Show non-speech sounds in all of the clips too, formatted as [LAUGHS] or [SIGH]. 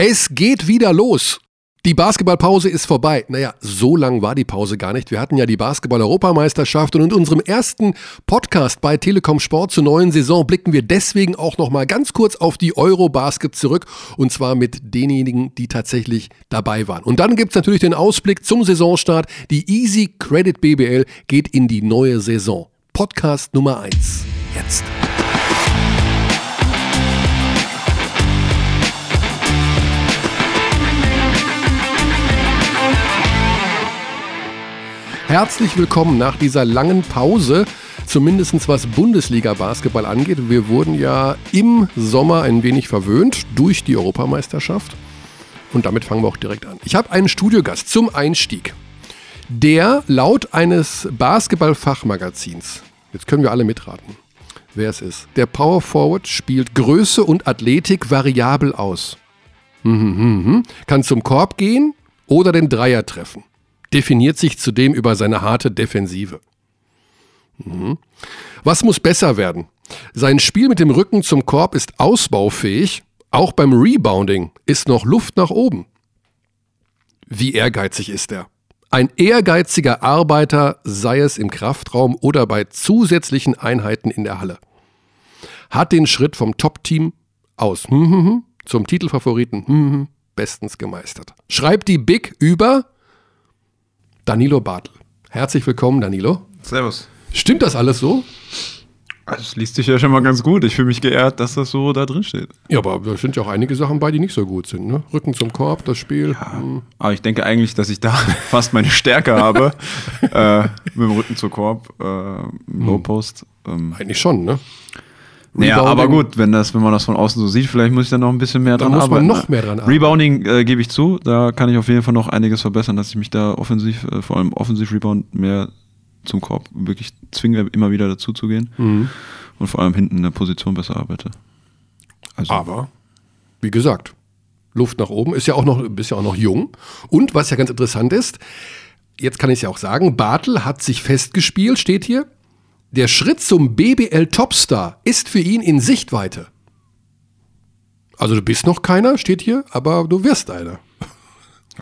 Es geht wieder los. Die Basketballpause ist vorbei. Naja, so lang war die Pause gar nicht. Wir hatten ja die Basketball-Europameisterschaft und in unserem ersten Podcast bei Telekom Sport zur neuen Saison blicken wir deswegen auch nochmal ganz kurz auf die Eurobasket zurück und zwar mit denjenigen, die tatsächlich dabei waren. Und dann gibt es natürlich den Ausblick zum Saisonstart. Die Easy Credit BBL geht in die neue Saison. Podcast Nummer 1. Jetzt. Herzlich willkommen nach dieser langen Pause, zumindest was Bundesliga-Basketball angeht. Wir wurden ja im Sommer ein wenig verwöhnt durch die Europameisterschaft. Und damit fangen wir auch direkt an. Ich habe einen Studiogast zum Einstieg, der laut eines Basketball-Fachmagazins, jetzt können wir alle mitraten, wer es ist, der Power Forward spielt Größe und Athletik variabel aus. Mhm, kann zum Korb gehen oder den Dreier treffen definiert sich zudem über seine harte Defensive. Mhm. Was muss besser werden? Sein Spiel mit dem Rücken zum Korb ist ausbaufähig, auch beim Rebounding ist noch Luft nach oben. Wie ehrgeizig ist er? Ein ehrgeiziger Arbeiter, sei es im Kraftraum oder bei zusätzlichen Einheiten in der Halle. Hat den Schritt vom Top-Team aus hm, hm, hm, zum Titelfavoriten bestens gemeistert. Schreibt die Big über Danilo Bartel. Herzlich willkommen, Danilo. Servus. Stimmt das alles so? Also es liest sich ja schon mal ganz gut. Ich fühle mich geehrt, dass das so da drin steht. Ja, aber da sind ja auch einige Sachen bei, die nicht so gut sind. Ne? Rücken zum Korb, das Spiel. Ja. Aber ich denke eigentlich, dass ich da [LAUGHS] fast meine Stärke habe. äh, mit dem Rücken zum Korb, äh, Low hm. Post. Ähm. Eigentlich schon, ne? Naja, aber gut, wenn, das, wenn man das von außen so sieht, vielleicht muss ich dann noch ein bisschen mehr da dran muss arbeiten. Man noch mehr dran arbeiten. Rebounding äh, gebe ich zu, da kann ich auf jeden Fall noch einiges verbessern, dass ich mich da offensiv, äh, vor allem offensiv Rebound mehr zum Korb wirklich zwinge, immer wieder dazu zu gehen mhm. und vor allem hinten in der Position besser arbeite. Also. Aber, wie gesagt, Luft nach oben, ist ja auch noch, bist ja auch noch jung. Und was ja ganz interessant ist, jetzt kann ich es ja auch sagen, Bartel hat sich festgespielt, steht hier, der Schritt zum BBL Topstar ist für ihn in Sichtweite. Also du bist noch keiner, steht hier, aber du wirst einer.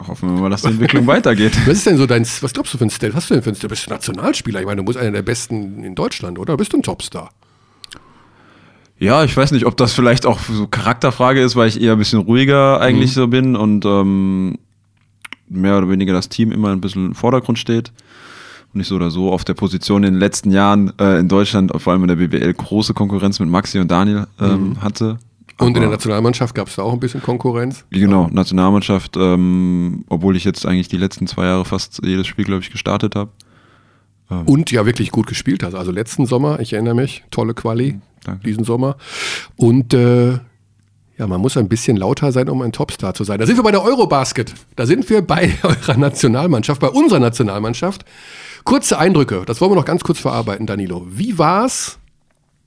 Hoffen wir mal, dass die Entwicklung weitergeht. [LAUGHS] Was ist denn so dein, was glaubst du für ein State? Was hast du denn für ein State? Du bist Nationalspieler. Ich meine, du musst einer der besten in Deutschland, oder? Bist du ein Topstar? Ja, ich weiß nicht, ob das vielleicht auch so Charakterfrage ist, weil ich eher ein bisschen ruhiger eigentlich mhm. so bin und ähm, mehr oder weniger das Team immer ein bisschen im Vordergrund steht nicht so oder so auf der Position in den letzten Jahren äh, in Deutschland, vor allem in der BBL, große Konkurrenz mit Maxi und Daniel ähm, mhm. hatte. Und in der Nationalmannschaft gab es da auch ein bisschen Konkurrenz? Genau, Nationalmannschaft, ähm, obwohl ich jetzt eigentlich die letzten zwei Jahre fast jedes Spiel, glaube ich, gestartet habe. Ähm. Und ja wirklich gut gespielt hast. Also letzten Sommer, ich erinnere mich, tolle Quali, Danke. diesen Sommer. Und äh, ja, man muss ein bisschen lauter sein, um ein Topstar zu sein. Da sind wir bei der Eurobasket. Da sind wir bei [LAUGHS] eurer Nationalmannschaft, bei unserer Nationalmannschaft. Kurze Eindrücke, das wollen wir noch ganz kurz verarbeiten, Danilo. Wie war es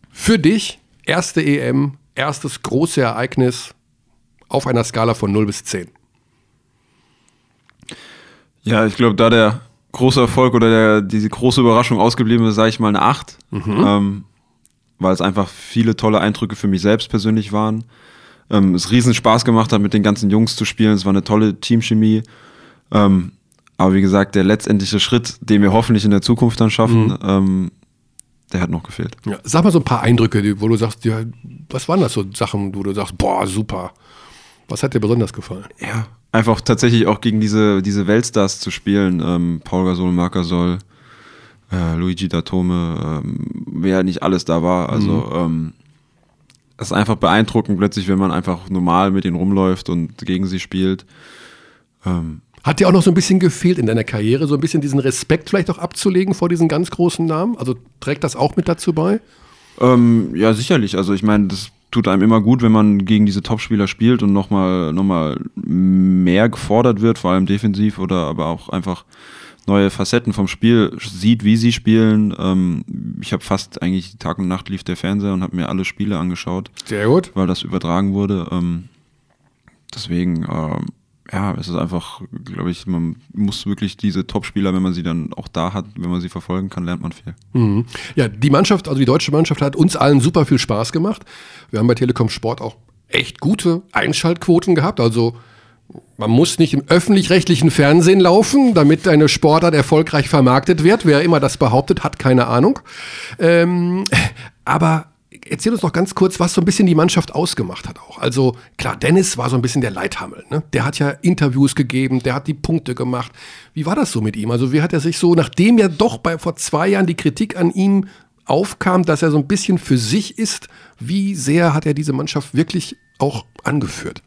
für dich, erste EM, erstes große Ereignis auf einer Skala von 0 bis 10? Ja, ich glaube, da der große Erfolg oder der, diese große Überraschung ausgeblieben ist, sage ich mal eine 8. Mhm. Ähm, weil es einfach viele tolle Eindrücke für mich selbst persönlich waren. Ähm, es riesen Spaß gemacht hat, mit den ganzen Jungs zu spielen. Es war eine tolle Teamchemie. Ähm, aber wie gesagt, der letztendliche Schritt, den wir hoffentlich in der Zukunft dann schaffen, mhm. ähm, der hat noch gefehlt. Ja, sag mal so ein paar Eindrücke, wo du sagst, ja, was waren das so Sachen, wo du sagst, boah, super. Was hat dir besonders gefallen? Ja, einfach tatsächlich auch gegen diese, diese Weltstars zu spielen. Ähm, Paul Gasol, Marc Gasol, äh, Luigi Datome, ähm, wer nicht alles da war. Also, mhm. ähm, das ist einfach beeindruckend plötzlich, wenn man einfach normal mit ihnen rumläuft und gegen sie spielt. Ähm, hat dir auch noch so ein bisschen gefehlt in deiner Karriere, so ein bisschen diesen Respekt vielleicht auch abzulegen vor diesen ganz großen Namen? Also trägt das auch mit dazu bei? Ähm, ja, sicherlich. Also ich meine, das tut einem immer gut, wenn man gegen diese Topspieler spielt und nochmal noch mal mehr gefordert wird, vor allem defensiv oder aber auch einfach neue Facetten vom Spiel sieht, wie sie spielen. Ähm, ich habe fast eigentlich Tag und Nacht lief der Fernseher und habe mir alle Spiele angeschaut. Sehr gut. Weil das übertragen wurde. Ähm, deswegen, ähm, ja, es ist einfach, glaube ich, man muss wirklich diese Top-Spieler, wenn man sie dann auch da hat, wenn man sie verfolgen kann, lernt man viel. Mhm. Ja, die Mannschaft, also die deutsche Mannschaft hat uns allen super viel Spaß gemacht. Wir haben bei Telekom Sport auch echt gute Einschaltquoten gehabt. Also man muss nicht im öffentlich-rechtlichen Fernsehen laufen, damit eine Sportart erfolgreich vermarktet wird. Wer immer das behauptet, hat keine Ahnung. Ähm, aber erzähl uns noch ganz kurz, was so ein bisschen die Mannschaft ausgemacht hat auch. Also klar, Dennis war so ein bisschen der Leithammel. Ne? Der hat ja Interviews gegeben, der hat die Punkte gemacht. Wie war das so mit ihm? Also wie hat er sich so, nachdem ja doch bei vor zwei Jahren die Kritik an ihm aufkam, dass er so ein bisschen für sich ist, wie sehr hat er diese Mannschaft wirklich auch angeführt?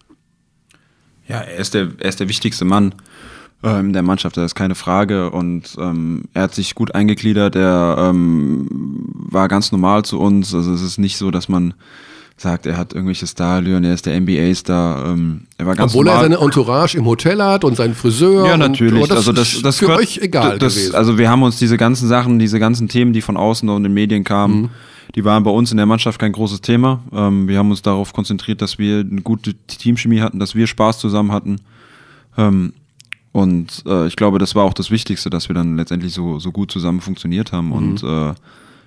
Ja, er ist der, er ist der wichtigste Mann ähm, der Mannschaft, das ist keine Frage. Und ähm, er hat sich gut eingegliedert, er ähm, war ganz normal zu uns. Also es ist nicht so, dass man sagt, er hat irgendwelche Starallüren, er ist der NBA-Star. Ähm, er war ganz Obwohl normal. er seine Entourage im Hotel hat und seinen Friseur. Ja, und- natürlich. aber das also das, ist das für gehört- euch egal das, gewesen. Also wir haben uns diese ganzen Sachen, diese ganzen Themen, die von außen und in den Medien kamen, Mhm. die waren bei uns in der Mannschaft kein großes Thema. Ähm, wir haben uns darauf konzentriert, dass wir eine gute Teamchemie hatten, dass wir Spaß zusammen hatten. Ähm, und äh, ich glaube, das war auch das Wichtigste, dass wir dann letztendlich so, so gut zusammen funktioniert haben. Und äh,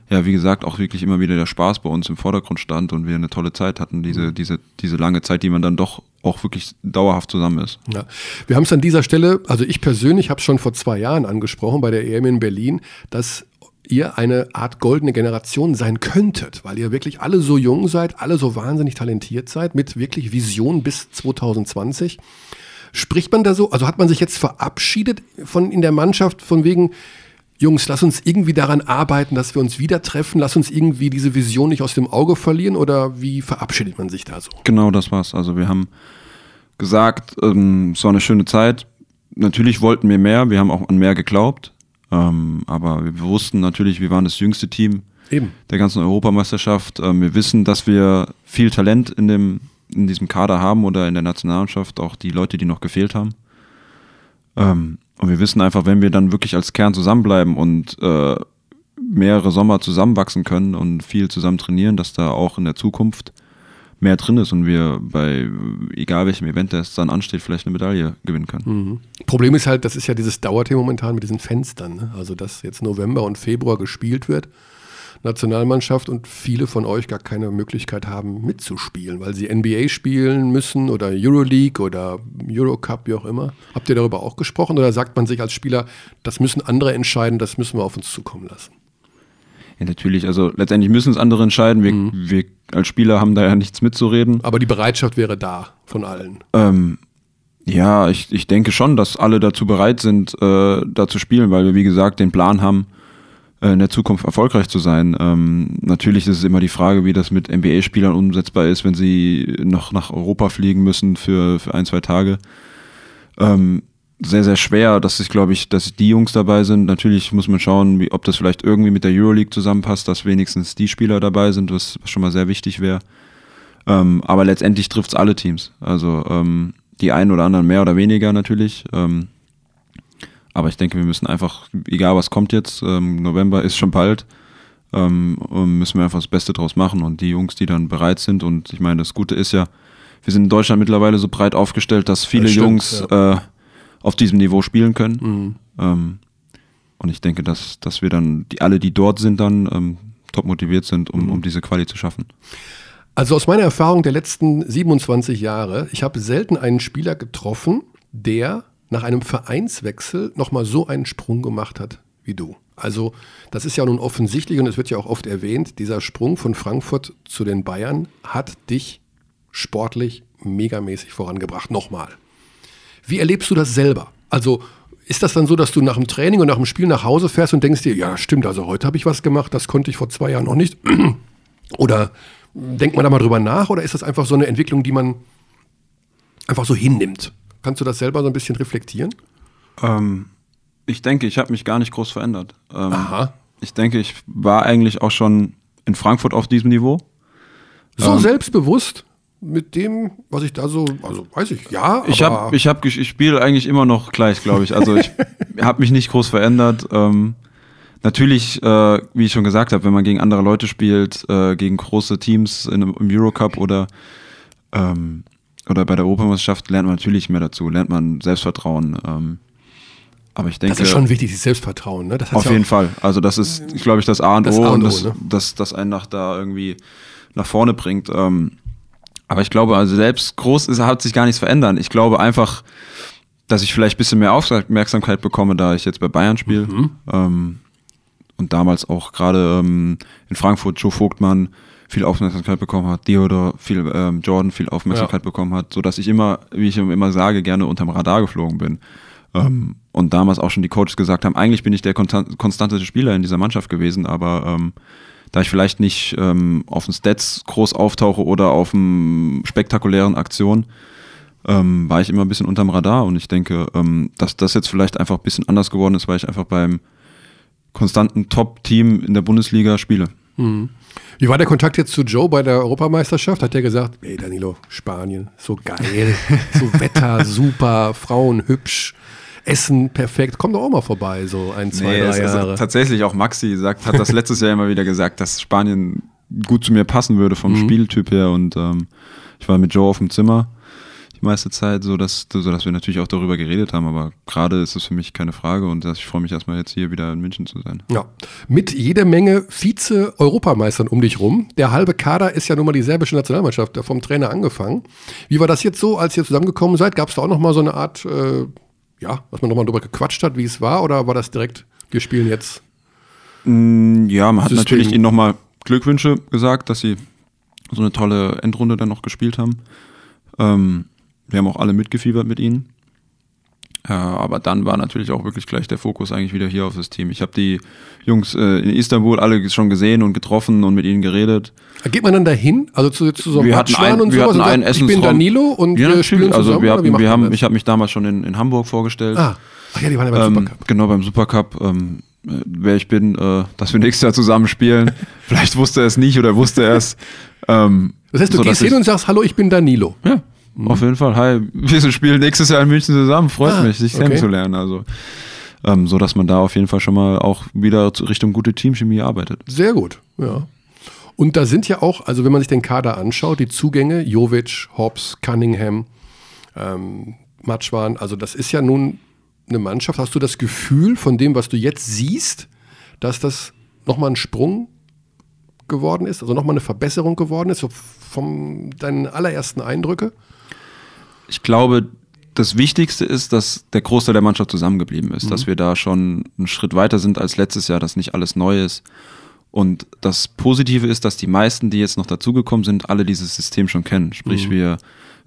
ja, wie gesagt, auch wirklich immer wieder der Spaß bei uns im Vordergrund stand und wir eine tolle Zeit hatten, diese, diese, diese lange Zeit, die man dann doch auch wirklich dauerhaft zusammen ist. Ja. Wir haben es an dieser Stelle, also ich persönlich habe es schon vor zwei Jahren angesprochen bei der EM in Berlin, dass ihr eine Art goldene Generation sein könntet, weil ihr wirklich alle so jung seid, alle so wahnsinnig talentiert seid, mit wirklich Vision bis 2020. Spricht man da so, also hat man sich jetzt verabschiedet von in der Mannschaft von wegen, Jungs, lass uns irgendwie daran arbeiten, dass wir uns wieder treffen, lass uns irgendwie diese Vision nicht aus dem Auge verlieren oder wie verabschiedet man sich da so? Genau, das war's. Also wir haben gesagt, ähm, es war eine schöne Zeit. Natürlich wollten wir mehr, wir haben auch an mehr geglaubt. Ähm, aber wir wussten natürlich, wir waren das jüngste Team Eben. der ganzen Europameisterschaft. Ähm, wir wissen, dass wir viel Talent in, dem, in diesem Kader haben oder in der Nationalmannschaft, auch die Leute, die noch gefehlt haben. Ähm, und wir wissen einfach, wenn wir dann wirklich als Kern zusammenbleiben und äh, mehrere Sommer zusammenwachsen können und viel zusammen trainieren, dass da auch in der Zukunft mehr drin ist und wir bei egal welchem Event, das dann ansteht, vielleicht eine Medaille gewinnen können. Problem ist halt, das ist ja dieses Dauerthema momentan mit diesen Fenstern. Ne? Also, dass jetzt November und Februar gespielt wird, Nationalmannschaft und viele von euch gar keine Möglichkeit haben mitzuspielen, weil sie NBA spielen müssen oder Euroleague oder Eurocup, wie auch immer. Habt ihr darüber auch gesprochen oder sagt man sich als Spieler, das müssen andere entscheiden, das müssen wir auf uns zukommen lassen? Ja, natürlich, also letztendlich müssen es andere entscheiden. Wir, wir als Spieler haben da ja nichts mitzureden. Aber die Bereitschaft wäre da von allen. Ähm, ja, ich, ich denke schon, dass alle dazu bereit sind, äh, da zu spielen, weil wir, wie gesagt, den Plan haben, in der Zukunft erfolgreich zu sein. Ähm, natürlich ist es immer die Frage, wie das mit NBA-Spielern umsetzbar ist, wenn sie noch nach Europa fliegen müssen für, für ein, zwei Tage. Ähm, sehr, sehr schwer, dass ich glaube ich, dass die Jungs dabei sind. Natürlich muss man schauen, wie, ob das vielleicht irgendwie mit der Euroleague zusammenpasst, dass wenigstens die Spieler dabei sind, was, was schon mal sehr wichtig wäre. Ähm, aber letztendlich trifft es alle Teams. Also ähm, die einen oder anderen mehr oder weniger natürlich. Ähm, aber ich denke, wir müssen einfach, egal was kommt jetzt, ähm, November ist schon bald, ähm, müssen wir einfach das Beste draus machen. Und die Jungs, die dann bereit sind, und ich meine, das Gute ist ja, wir sind in Deutschland mittlerweile so breit aufgestellt, dass viele Das stimmt, Jungs äh, auf diesem Niveau spielen können. Ähm, und ich denke, dass, dass wir dann, die, alle, die dort sind, dann ähm, top motiviert sind, um, um diese Quali zu schaffen. Also aus meiner Erfahrung der letzten 27 Jahre, ich habe selten einen Spieler getroffen, der nach einem Vereinswechsel nochmal so einen Sprung gemacht hat wie du. Also das ist ja nun offensichtlich und es wird ja auch oft erwähnt, dieser Sprung von Frankfurt zu den Bayern hat dich sportlich megamäßig vorangebracht. Nochmal. Wie erlebst du das selber? Also ist das dann so, dass du nach dem Training und nach dem Spiel nach Hause fährst und denkst dir, ja stimmt, also heute habe ich was gemacht, das konnte ich vor zwei Jahren noch nicht? [CLEARS THROAT] Oder denkt man da mal drüber nach oder ist das einfach so eine Entwicklung, die man einfach so hinnimmt? Kannst du das selber so ein bisschen reflektieren? Ähm, ich denke, ich habe mich gar nicht groß verändert. Ähm, Aha. Ich denke, ich war eigentlich auch schon in Frankfurt auf diesem Niveau. So Ähm. selbstbewusst mit dem, was ich da so, also weiß ich, ja, Ich habe, ich habe, ich spiele eigentlich immer noch gleich, glaube ich. Also ich [LAUGHS] habe mich nicht groß verändert. Ähm, natürlich, äh, wie ich schon gesagt habe, wenn man gegen andere Leute spielt, äh, gegen große Teams in, im Eurocup oder ähm, oder bei der Europameisterschaft lernt man natürlich mehr dazu, lernt man Selbstvertrauen. Ähm, aber ich denke, das ist schon wichtig, das Selbstvertrauen. Ne? Auf ja jeden Fall. Also das ist, glaube ich, das A und Das O A und und O, das, ne? das, das einen nach da irgendwie nach vorne bringt. Ähm, Aber ich glaube, also selbst groß ist, hat sich gar nichts verändern. Ich glaube einfach, dass ich vielleicht ein bisschen mehr Aufmerksamkeit bekomme, da ich jetzt bei Bayern spiele. Mhm. Ähm, und damals auch gerade ähm, in Frankfurt Joe Vogtmann viel Aufmerksamkeit bekommen hat, Theodor viel, ähm, Jordan viel Aufmerksamkeit ja. bekommen hat, sodass ich immer, wie ich immer sage, gerne unterm Radar geflogen bin. Ähm, und damals auch schon die Coaches gesagt haben, eigentlich bin ich der konstante Spieler in dieser Mannschaft gewesen, aber ähm, da ich vielleicht nicht ähm, auf den Stats groß auftauche oder auf einem spektakulären Aktion, ähm, war ich immer ein bisschen unterm Radar und ich denke, ähm, dass das jetzt vielleicht einfach ein bisschen anders geworden ist, weil ich einfach beim konstanten Top-Team in der Bundesliga spiele. Mhm. Wie war der Kontakt jetzt zu Joe bei der Europameisterschaft? Hat der gesagt, ey Danilo, Spanien, so geil, [LAUGHS] so Wetter, super, Frauen hübsch, Essen perfekt, komm doch auch mal vorbei, so ein, zwei, nee, drei Jahre. Tatsächlich auch Maxi sagt, hat das [LAUGHS] letztes Jahr immer wieder gesagt, dass Spanien gut zu mir passen würde vom mhm. Spieltyp her und ähm, ich war mit Joe auf dem Zimmer die meiste Zeit, so dass, so dass wir natürlich auch darüber geredet haben, aber gerade ist es für mich keine Frage und ich freue mich erstmal jetzt hier wieder in München zu sein. Ja, mit jeder Menge Vize-Europameistern um dich rum. Der halbe Kader ist ja nun mal die serbische Nationalmannschaft, vom Trainer angefangen. Wie war das jetzt so, als ihr zusammengekommen seid? Gab es da auch nochmal so eine Art, äh, ja, dass man nochmal drüber gequatscht hat, wie es war oder war das direkt, wir spielen jetzt? Mm, ja, man hat System. natürlich ihnen nochmal Glückwünsche gesagt, dass sie so eine tolle Endrunde dann noch gespielt haben. Ähm, wir haben auch alle mitgefiebert mit ihnen. Äh, aber dann war natürlich auch wirklich gleich der Fokus eigentlich wieder hier auf das Team. Ich habe die Jungs äh, in Istanbul alle schon gesehen und getroffen und mit ihnen geredet. Geht man dann dahin? Also zu, zu so einem wir hatten ein, und wir sowas? Hatten einen ich bin Danilo und ja, wir spielen also zusammen? Wir, wir haben, ich habe mich damals schon in, in Hamburg vorgestellt. Ah. Ach ja, die waren ja beim ähm, Supercup. Genau, beim Supercup. Ähm, wer ich bin, äh, dass wir nächstes Jahr zusammen spielen. [LAUGHS] Vielleicht wusste er es nicht oder wusste er es. Ähm, das heißt, du so, gehst hin und sagst, hallo, ich bin Danilo. Ja, Mhm. Auf jeden Fall. Hi, wir spielen nächstes Jahr in München zusammen. Freut ah, mich, dich okay. kennenzulernen. Also, ähm, so dass man da auf jeden Fall schon mal auch wieder Richtung gute Teamchemie arbeitet. Sehr gut, ja. Und da sind ja auch, also wenn man sich den Kader anschaut, die Zugänge, Jovic, Hobbs, Cunningham, ähm, Matschwan, also das ist ja nun eine Mannschaft. Hast du das Gefühl von dem, was du jetzt siehst, dass das nochmal ein Sprung geworden ist, also nochmal eine Verbesserung geworden ist, so von deinen allerersten Eindrücke? Ich glaube, das Wichtigste ist, dass der Großteil der Mannschaft zusammengeblieben ist, mhm. dass wir da schon einen Schritt weiter sind als letztes Jahr, dass nicht alles neu ist. Und das Positive ist, dass die meisten, die jetzt noch dazugekommen sind, alle dieses System schon kennen. Sprich, mhm. wir,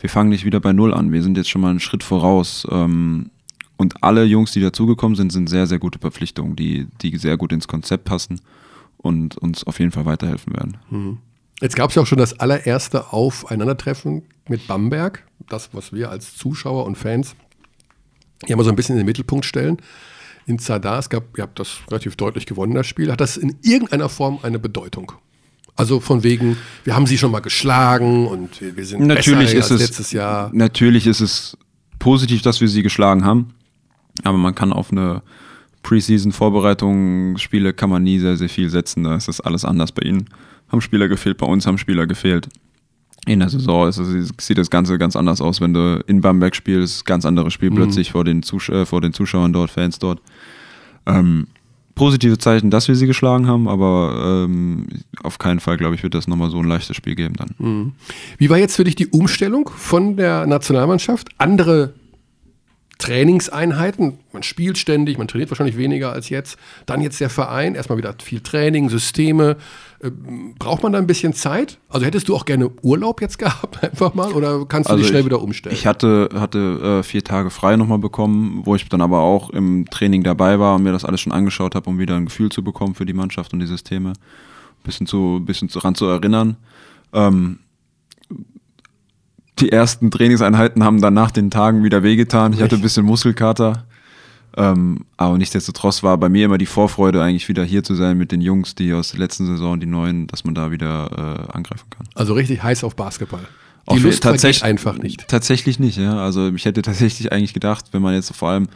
wir fangen nicht wieder bei Null an. Wir sind jetzt schon mal einen Schritt voraus. Ähm, und alle Jungs, die dazugekommen sind, sind sehr, sehr gute Verpflichtungen, die, die sehr gut ins Konzept passen und uns auf jeden Fall weiterhelfen werden. Mhm. Jetzt gab es ja auch schon das allererste Aufeinandertreffen mit Bamberg, das, was wir als Zuschauer und Fans hier mal so ein bisschen in den Mittelpunkt stellen. In Zadar, es gab, ihr habt das relativ deutlich gewonnen, das Spiel. Hat das in irgendeiner Form eine Bedeutung? Also von wegen, wir haben sie schon mal geschlagen und wir sind natürlich besser ist als es, letztes Jahr. Natürlich ist es positiv, dass wir sie geschlagen haben. Aber man kann auf eine Preseason-Vorbereitung, Spiele kann man nie sehr, sehr viel setzen. Da ist das alles anders bei ihnen haben Spieler gefehlt, bei uns haben Spieler gefehlt. In der Saison also, sieht das Ganze ganz anders aus, wenn du in Bamberg spielst, ganz anderes Spiel mhm. plötzlich vor den, Zus äh, vor den Zuschauern dort, Fans dort. Ähm, positive Zeichen, dass wir sie geschlagen haben, aber ähm, auf keinen Fall, glaube ich, wird das nochmal so ein leichtes Spiel geben dann. Mhm. Wie war jetzt für dich die Umstellung von der Nationalmannschaft? Andere Trainingseinheiten. Man spielt ständig, man trainiert wahrscheinlich weniger als jetzt. Dann jetzt der Verein, erstmal wieder viel Training, Systeme. Äh, braucht man da ein bisschen Zeit? Also hättest du auch gerne Urlaub jetzt gehabt, [LAUGHS] einfach mal, oder kannst du also dich schnell ich, wieder umstellen? Ich hatte, hatte äh, vier Tage frei nochmal bekommen, wo ich dann aber auch im Training dabei war und mir das alles schon angeschaut habe, um wieder ein Gefühl zu bekommen für die Mannschaft und die Systeme. Ein bisschen zu, bisschen daran zu erinnern. Ähm, die ersten Trainingseinheiten haben dann nach den Tagen wieder wehgetan. Ich hatte ein bisschen Muskelkater. Ähm, aber nichtsdestotrotz war bei mir immer die Vorfreude, eigentlich wieder hier zu sein mit den Jungs, die aus der letzten Saison, die neuen, dass man da wieder äh, angreifen kann. Also richtig heiß auf Basketball. Die auf Lust tatsächlich einfach nicht. Tatsächlich nicht, ja. Also ich hätte tatsächlich eigentlich gedacht, wenn man jetzt vor allem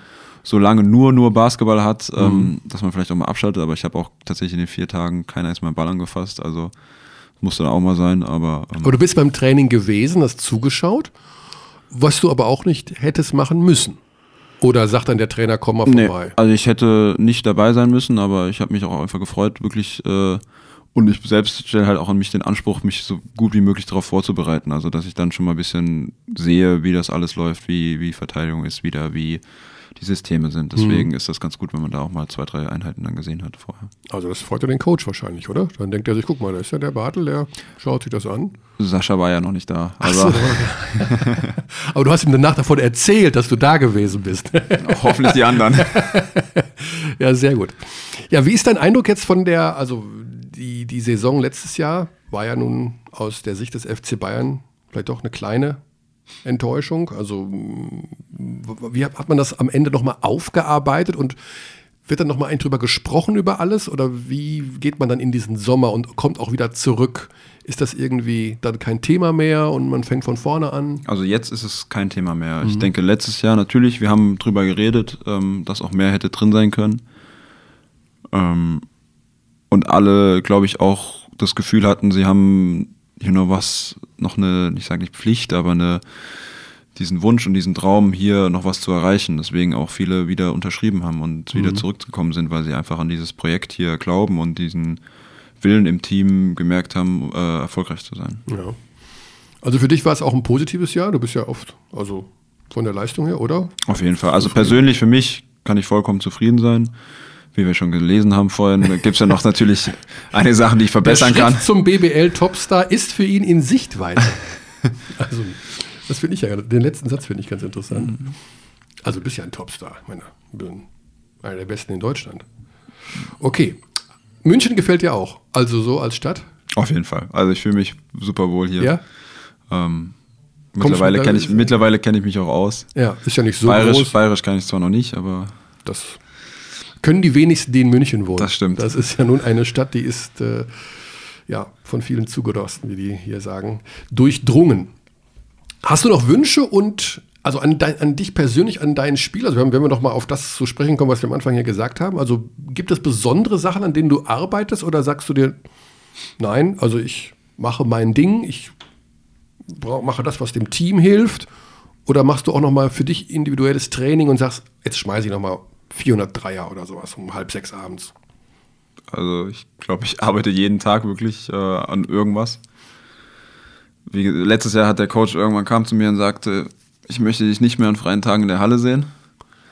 so lange nur nur Basketball hat, ähm, mhm. ähm, dass man vielleicht auch mal abschaltet. Aber ich habe auch tatsächlich in den vier Tagen keiner ist meinen Ball angefasst. Also musste auch mal sein, aber. Ähm aber du bist beim Training gewesen, hast zugeschaut, was du aber auch nicht hättest machen müssen. Oder sagt dann der Trainer, komm mal vorbei? Nee, also ich hätte nicht dabei sein müssen, aber ich habe mich auch einfach gefreut, wirklich äh, Und ich selbst stelle halt auch an mich den Anspruch, mich so gut wie möglich darauf vorzubereiten. Also, dass ich dann schon mal ein bisschen sehe, wie das alles läuft, wie, wie Verteidigung ist wieder, wie die Systeme sind. Deswegen mhm. ist das ganz gut, wenn man da auch mal zwei, drei Einheiten dann gesehen hat vorher. Also das freut ja den Coach wahrscheinlich, oder? Dann denkt er sich, guck mal, da ist ja der Bartel, der schaut sich das an. Sascha war ja noch nicht da. Also so. [LAUGHS] aber du hast ihm danach davon erzählt, dass du da gewesen bist. [LAUGHS] Hoffentlich die anderen. [LAUGHS] ja, sehr gut. Ja, wie ist dein Eindruck jetzt von der, also die, die Saison letztes Jahr war ja nun aus der Sicht des FC Bayern vielleicht doch eine kleine Enttäuschung? Also wie hat man das am Ende nochmal aufgearbeitet und wird dann nochmal ein drüber gesprochen über alles oder wie geht man dann in diesen Sommer und kommt auch wieder zurück? Ist das irgendwie dann kein Thema mehr und man fängt von vorne an? Also jetzt ist es kein Thema mehr. Mhm. Ich denke, letztes Jahr natürlich, wir haben drüber geredet, ähm, dass auch mehr hätte drin sein können. Ähm, und alle, glaube ich, auch das Gefühl hatten, sie haben you know, was, noch eine, ich sage nicht Pflicht, aber eine, diesen Wunsch und diesen Traum, hier noch was zu erreichen. Deswegen auch viele wieder unterschrieben haben und mhm. wieder zurückgekommen sind, weil sie einfach an dieses Projekt hier glauben und diesen Willen im Team gemerkt haben, äh, erfolgreich zu sein. Ja. Also für dich war es auch ein positives Jahr. Du bist ja oft, also von der Leistung her, oder? Auf jeden Fall. Also persönlich für mich kann ich vollkommen zufrieden sein wie wir schon gelesen haben vorhin, gibt es ja noch natürlich eine Sache, die ich verbessern Der Schritt kann. zum BBL-Topstar ist für ihn in Sichtweite. [LAUGHS] also, das finde ich ja, den letzten Satz finde ich ganz interessant. Mhm. Also, du bist ja ein Topstar. Ich meine, bin einer der besten in Deutschland. Okay. München gefällt dir auch. Also, so als Stadt? Auf jeden Fall. Also, ich fühle mich super wohl hier. Ja. Ähm, mittlerweile kenne ich, mittlerweile kenn ich mich auch aus. Ja, ist ja nicht so Bayerisch, groß. Bayerisch kann ich zwar noch nicht, aber. Das können die wenigsten, die in München wohnen. Das stimmt. Das ist ja nun eine Stadt, die ist äh, ja von vielen Zugerosten, wie die hier sagen, durchdrungen. Hast du noch Wünsche und also an, dein, an dich persönlich, an deinen Spiel? Also wenn wir noch mal auf das zu sprechen kommen, was wir am Anfang hier gesagt haben. Also gibt es besondere Sachen, an denen du arbeitest oder sagst du dir, nein, also ich mache mein Ding, ich mache das, was dem Team hilft? Oder machst du auch noch mal für dich individuelles Training und sagst, jetzt schmeiße ich noch mal 403er oder sowas um halb sechs abends. Also ich glaube, ich arbeite jeden Tag wirklich äh, an irgendwas. Wie, letztes Jahr hat der Coach irgendwann kam zu mir und sagte, ich möchte dich nicht mehr an freien Tagen in der Halle sehen.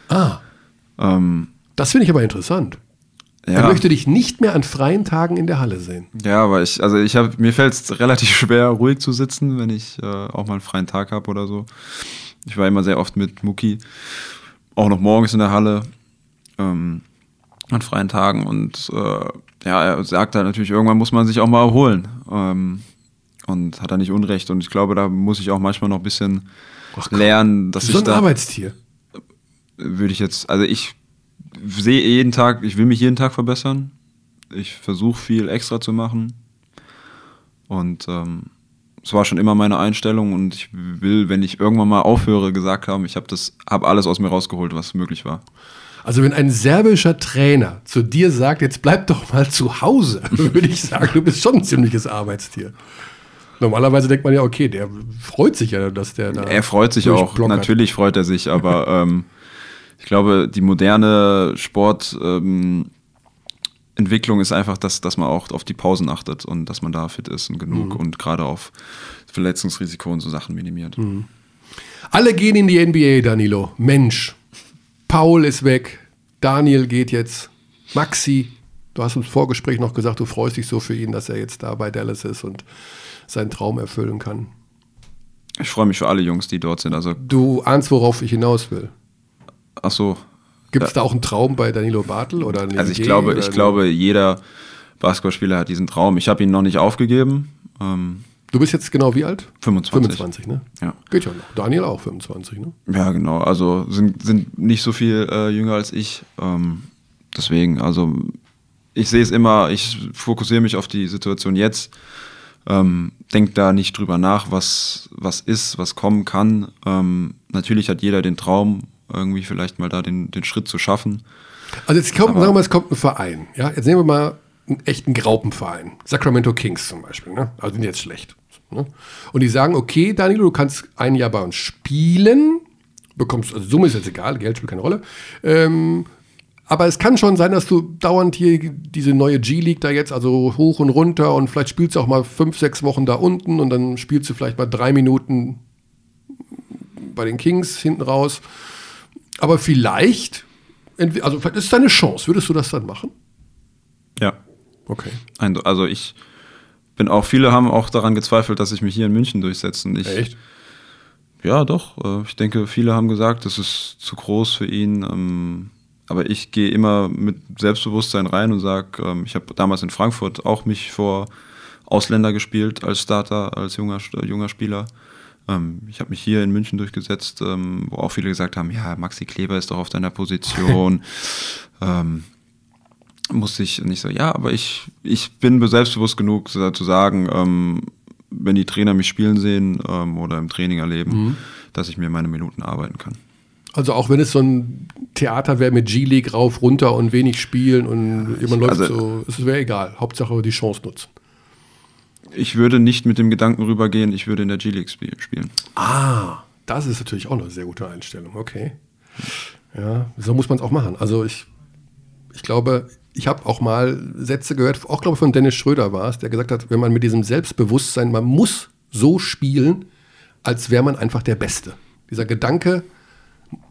Ah. Ähm, das finde ich aber interessant. Ja. Er möchte dich nicht mehr an freien Tagen in der Halle sehen. Ja, aber ich, also ich habe, mir fällt es relativ [LAUGHS] schwer, ruhig zu sitzen, wenn ich äh, auch mal einen freien Tag habe oder so. Ich war immer sehr oft mit Muki, auch noch morgens in der Halle ähm, an freien Tagen. Und äh, ja, er sagt halt natürlich, irgendwann muss man sich auch mal erholen. Ähm, und hat er nicht Unrecht. Und ich glaube, da muss ich auch manchmal noch ein bisschen Ach, lernen, dass so ich ein da. Arbeitstier. Würde ich jetzt, also ich sehe jeden Tag, ich will mich jeden Tag verbessern. Ich versuche viel extra zu machen. Und ähm, es war schon immer meine Einstellung und ich will, wenn ich irgendwann mal aufhöre, gesagt haben, ich habe das, habe alles aus mir rausgeholt, was möglich war. Also wenn ein serbischer Trainer zu dir sagt, jetzt bleib doch mal zu Hause, [LAUGHS] würde ich sagen, du bist schon ein ziemliches Arbeitstier. Normalerweise denkt man ja, okay, der freut sich ja, dass der da. Er freut sich auch, natürlich freut er sich, aber [LAUGHS] ähm, ich glaube, die moderne Sportentwicklung ähm, ist einfach, dass, dass man auch auf die Pausen achtet und dass man da fit ist und genug mhm. und gerade auf Verletzungsrisiko und so Sachen minimiert. Mhm. Alle gehen in die NBA, Danilo. Mensch, Paul ist weg, Daniel geht jetzt, Maxi, du hast im Vorgespräch noch gesagt, du freust dich so für ihn, dass er jetzt da bei Dallas ist und seinen Traum erfüllen kann. Ich freue mich für alle Jungs, die dort sind. Also du ahnst, worauf ich hinaus will. Ach so. Gibt es da auch einen Traum bei Danilo Bartel oder Also ich Idee glaube, ich glaube, jeder Basketballspieler hat diesen Traum. Ich habe ihn noch nicht aufgegeben. Ähm, Du bist jetzt genau wie alt? 25. 25, ne? Ja. Geht ja noch. Daniel auch 25, ne? Ja, genau. Also sind, sind nicht so viel äh, jünger als ich. Ähm, deswegen, also ich sehe es immer, ich fokussiere mich auf die Situation jetzt. Ähm, denk da nicht drüber nach, was, was ist, was kommen kann. Ähm, natürlich hat jeder den Traum, irgendwie vielleicht mal da den, den Schritt zu schaffen. Also jetzt kommt, sagen wir mal, es kommt ein Verein. Ja? Jetzt nehmen wir mal einen echten Graupenverein. Sacramento Kings zum Beispiel. Ne? Also sind jetzt schlecht. Ne? Und die sagen, okay, Danilo, du kannst ein Jahr bei uns spielen, bekommst, also Summe ist jetzt egal, Geld spielt keine Rolle. Ähm, Aber es kann schon sein, dass du dauernd hier diese neue G-League da jetzt, also hoch und runter und vielleicht spielst du auch mal fünf, sechs Wochen da unten und dann spielst du vielleicht mal drei Minuten bei den Kings hinten raus. Aber vielleicht, also vielleicht ist es deine Chance. Würdest du das dann machen? Ja. Okay. Also ich bin auch, viele haben auch daran gezweifelt, dass ich mich hier in München durchsetze. Ich, Echt? Ja, doch. Äh, ich denke, viele haben gesagt, das ist zu groß für ihn. Ähm, aber ich gehe immer mit Selbstbewusstsein rein und sage, ähm, ich habe damals in Frankfurt auch mich vor Ausländer gespielt als Starter, als junger, junger Spieler. Ähm, ich habe mich hier in München durchgesetzt, wo auch viele gesagt haben, ja, Maxi Kleber ist doch auf deiner Position. [LAUGHS] musste ich nicht so, ja, aber ich, ich bin selbstbewusst genug zu sagen, ähm, wenn die Trainer mich spielen sehen ähm, oder im Training erleben, mhm. dass ich mir meine Minuten arbeiten kann. Also auch wenn es so ein Theater wäre mit G-League rauf, runter und wenig spielen und ja, jemand läuft also, so, es wäre egal. Hauptsache die Chance nutzen. Ich würde nicht mit dem Gedanken rübergehen, ich würde in der G-League spielen. Ah, das ist natürlich auch eine sehr gute Einstellung. Okay. Ja, so muss man es auch machen. Also ich, ich glaube, ich habe auch mal Sätze gehört, auch glaube ich von Dennis Schröder war es, der gesagt hat, wenn man mit diesem Selbstbewusstsein, man muss so spielen, als wäre man einfach der Beste. Dieser Gedanke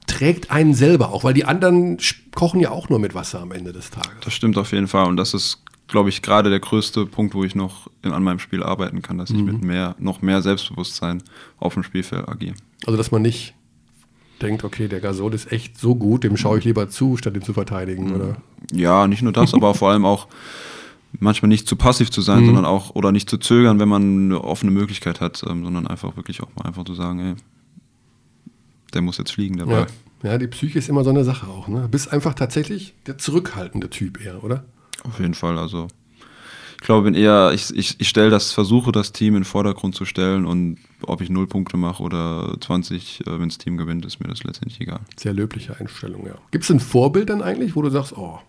trägt einen selber auch, weil die anderen kochen ja auch nur mit Wasser am Ende des Tages. Das stimmt auf jeden Fall und das ist, glaube ich, gerade der größte Punkt, wo ich noch in, an meinem Spiel arbeiten kann, dass ich mhm. mit mehr, noch mehr Selbstbewusstsein auf dem Spielfeld agiere. Also dass man nicht denkt, okay, der Gasol ist echt so gut, dem schaue ich lieber zu, statt ihn zu verteidigen, mhm. oder? Ja, nicht nur das, aber vor allem auch manchmal nicht zu passiv zu sein, mhm. sondern auch oder nicht zu zögern, wenn man eine offene Möglichkeit hat, ähm, sondern einfach wirklich auch mal einfach zu sagen, ey, der muss jetzt fliegen, Ball. Ja. ja, die Psyche ist immer so eine Sache auch. Ne? Du bist einfach tatsächlich der zurückhaltende Typ eher, oder? Auf jeden Fall, also ich glaube, bin eher, ich, ich, ich stelle das, versuche das Team in den Vordergrund zu stellen und ob ich null Punkte mache oder 20, äh, wenn das Team gewinnt, ist mir das letztendlich egal. Sehr löbliche Einstellung, ja. Gibt es ein Vorbild dann eigentlich, wo du sagst, oh,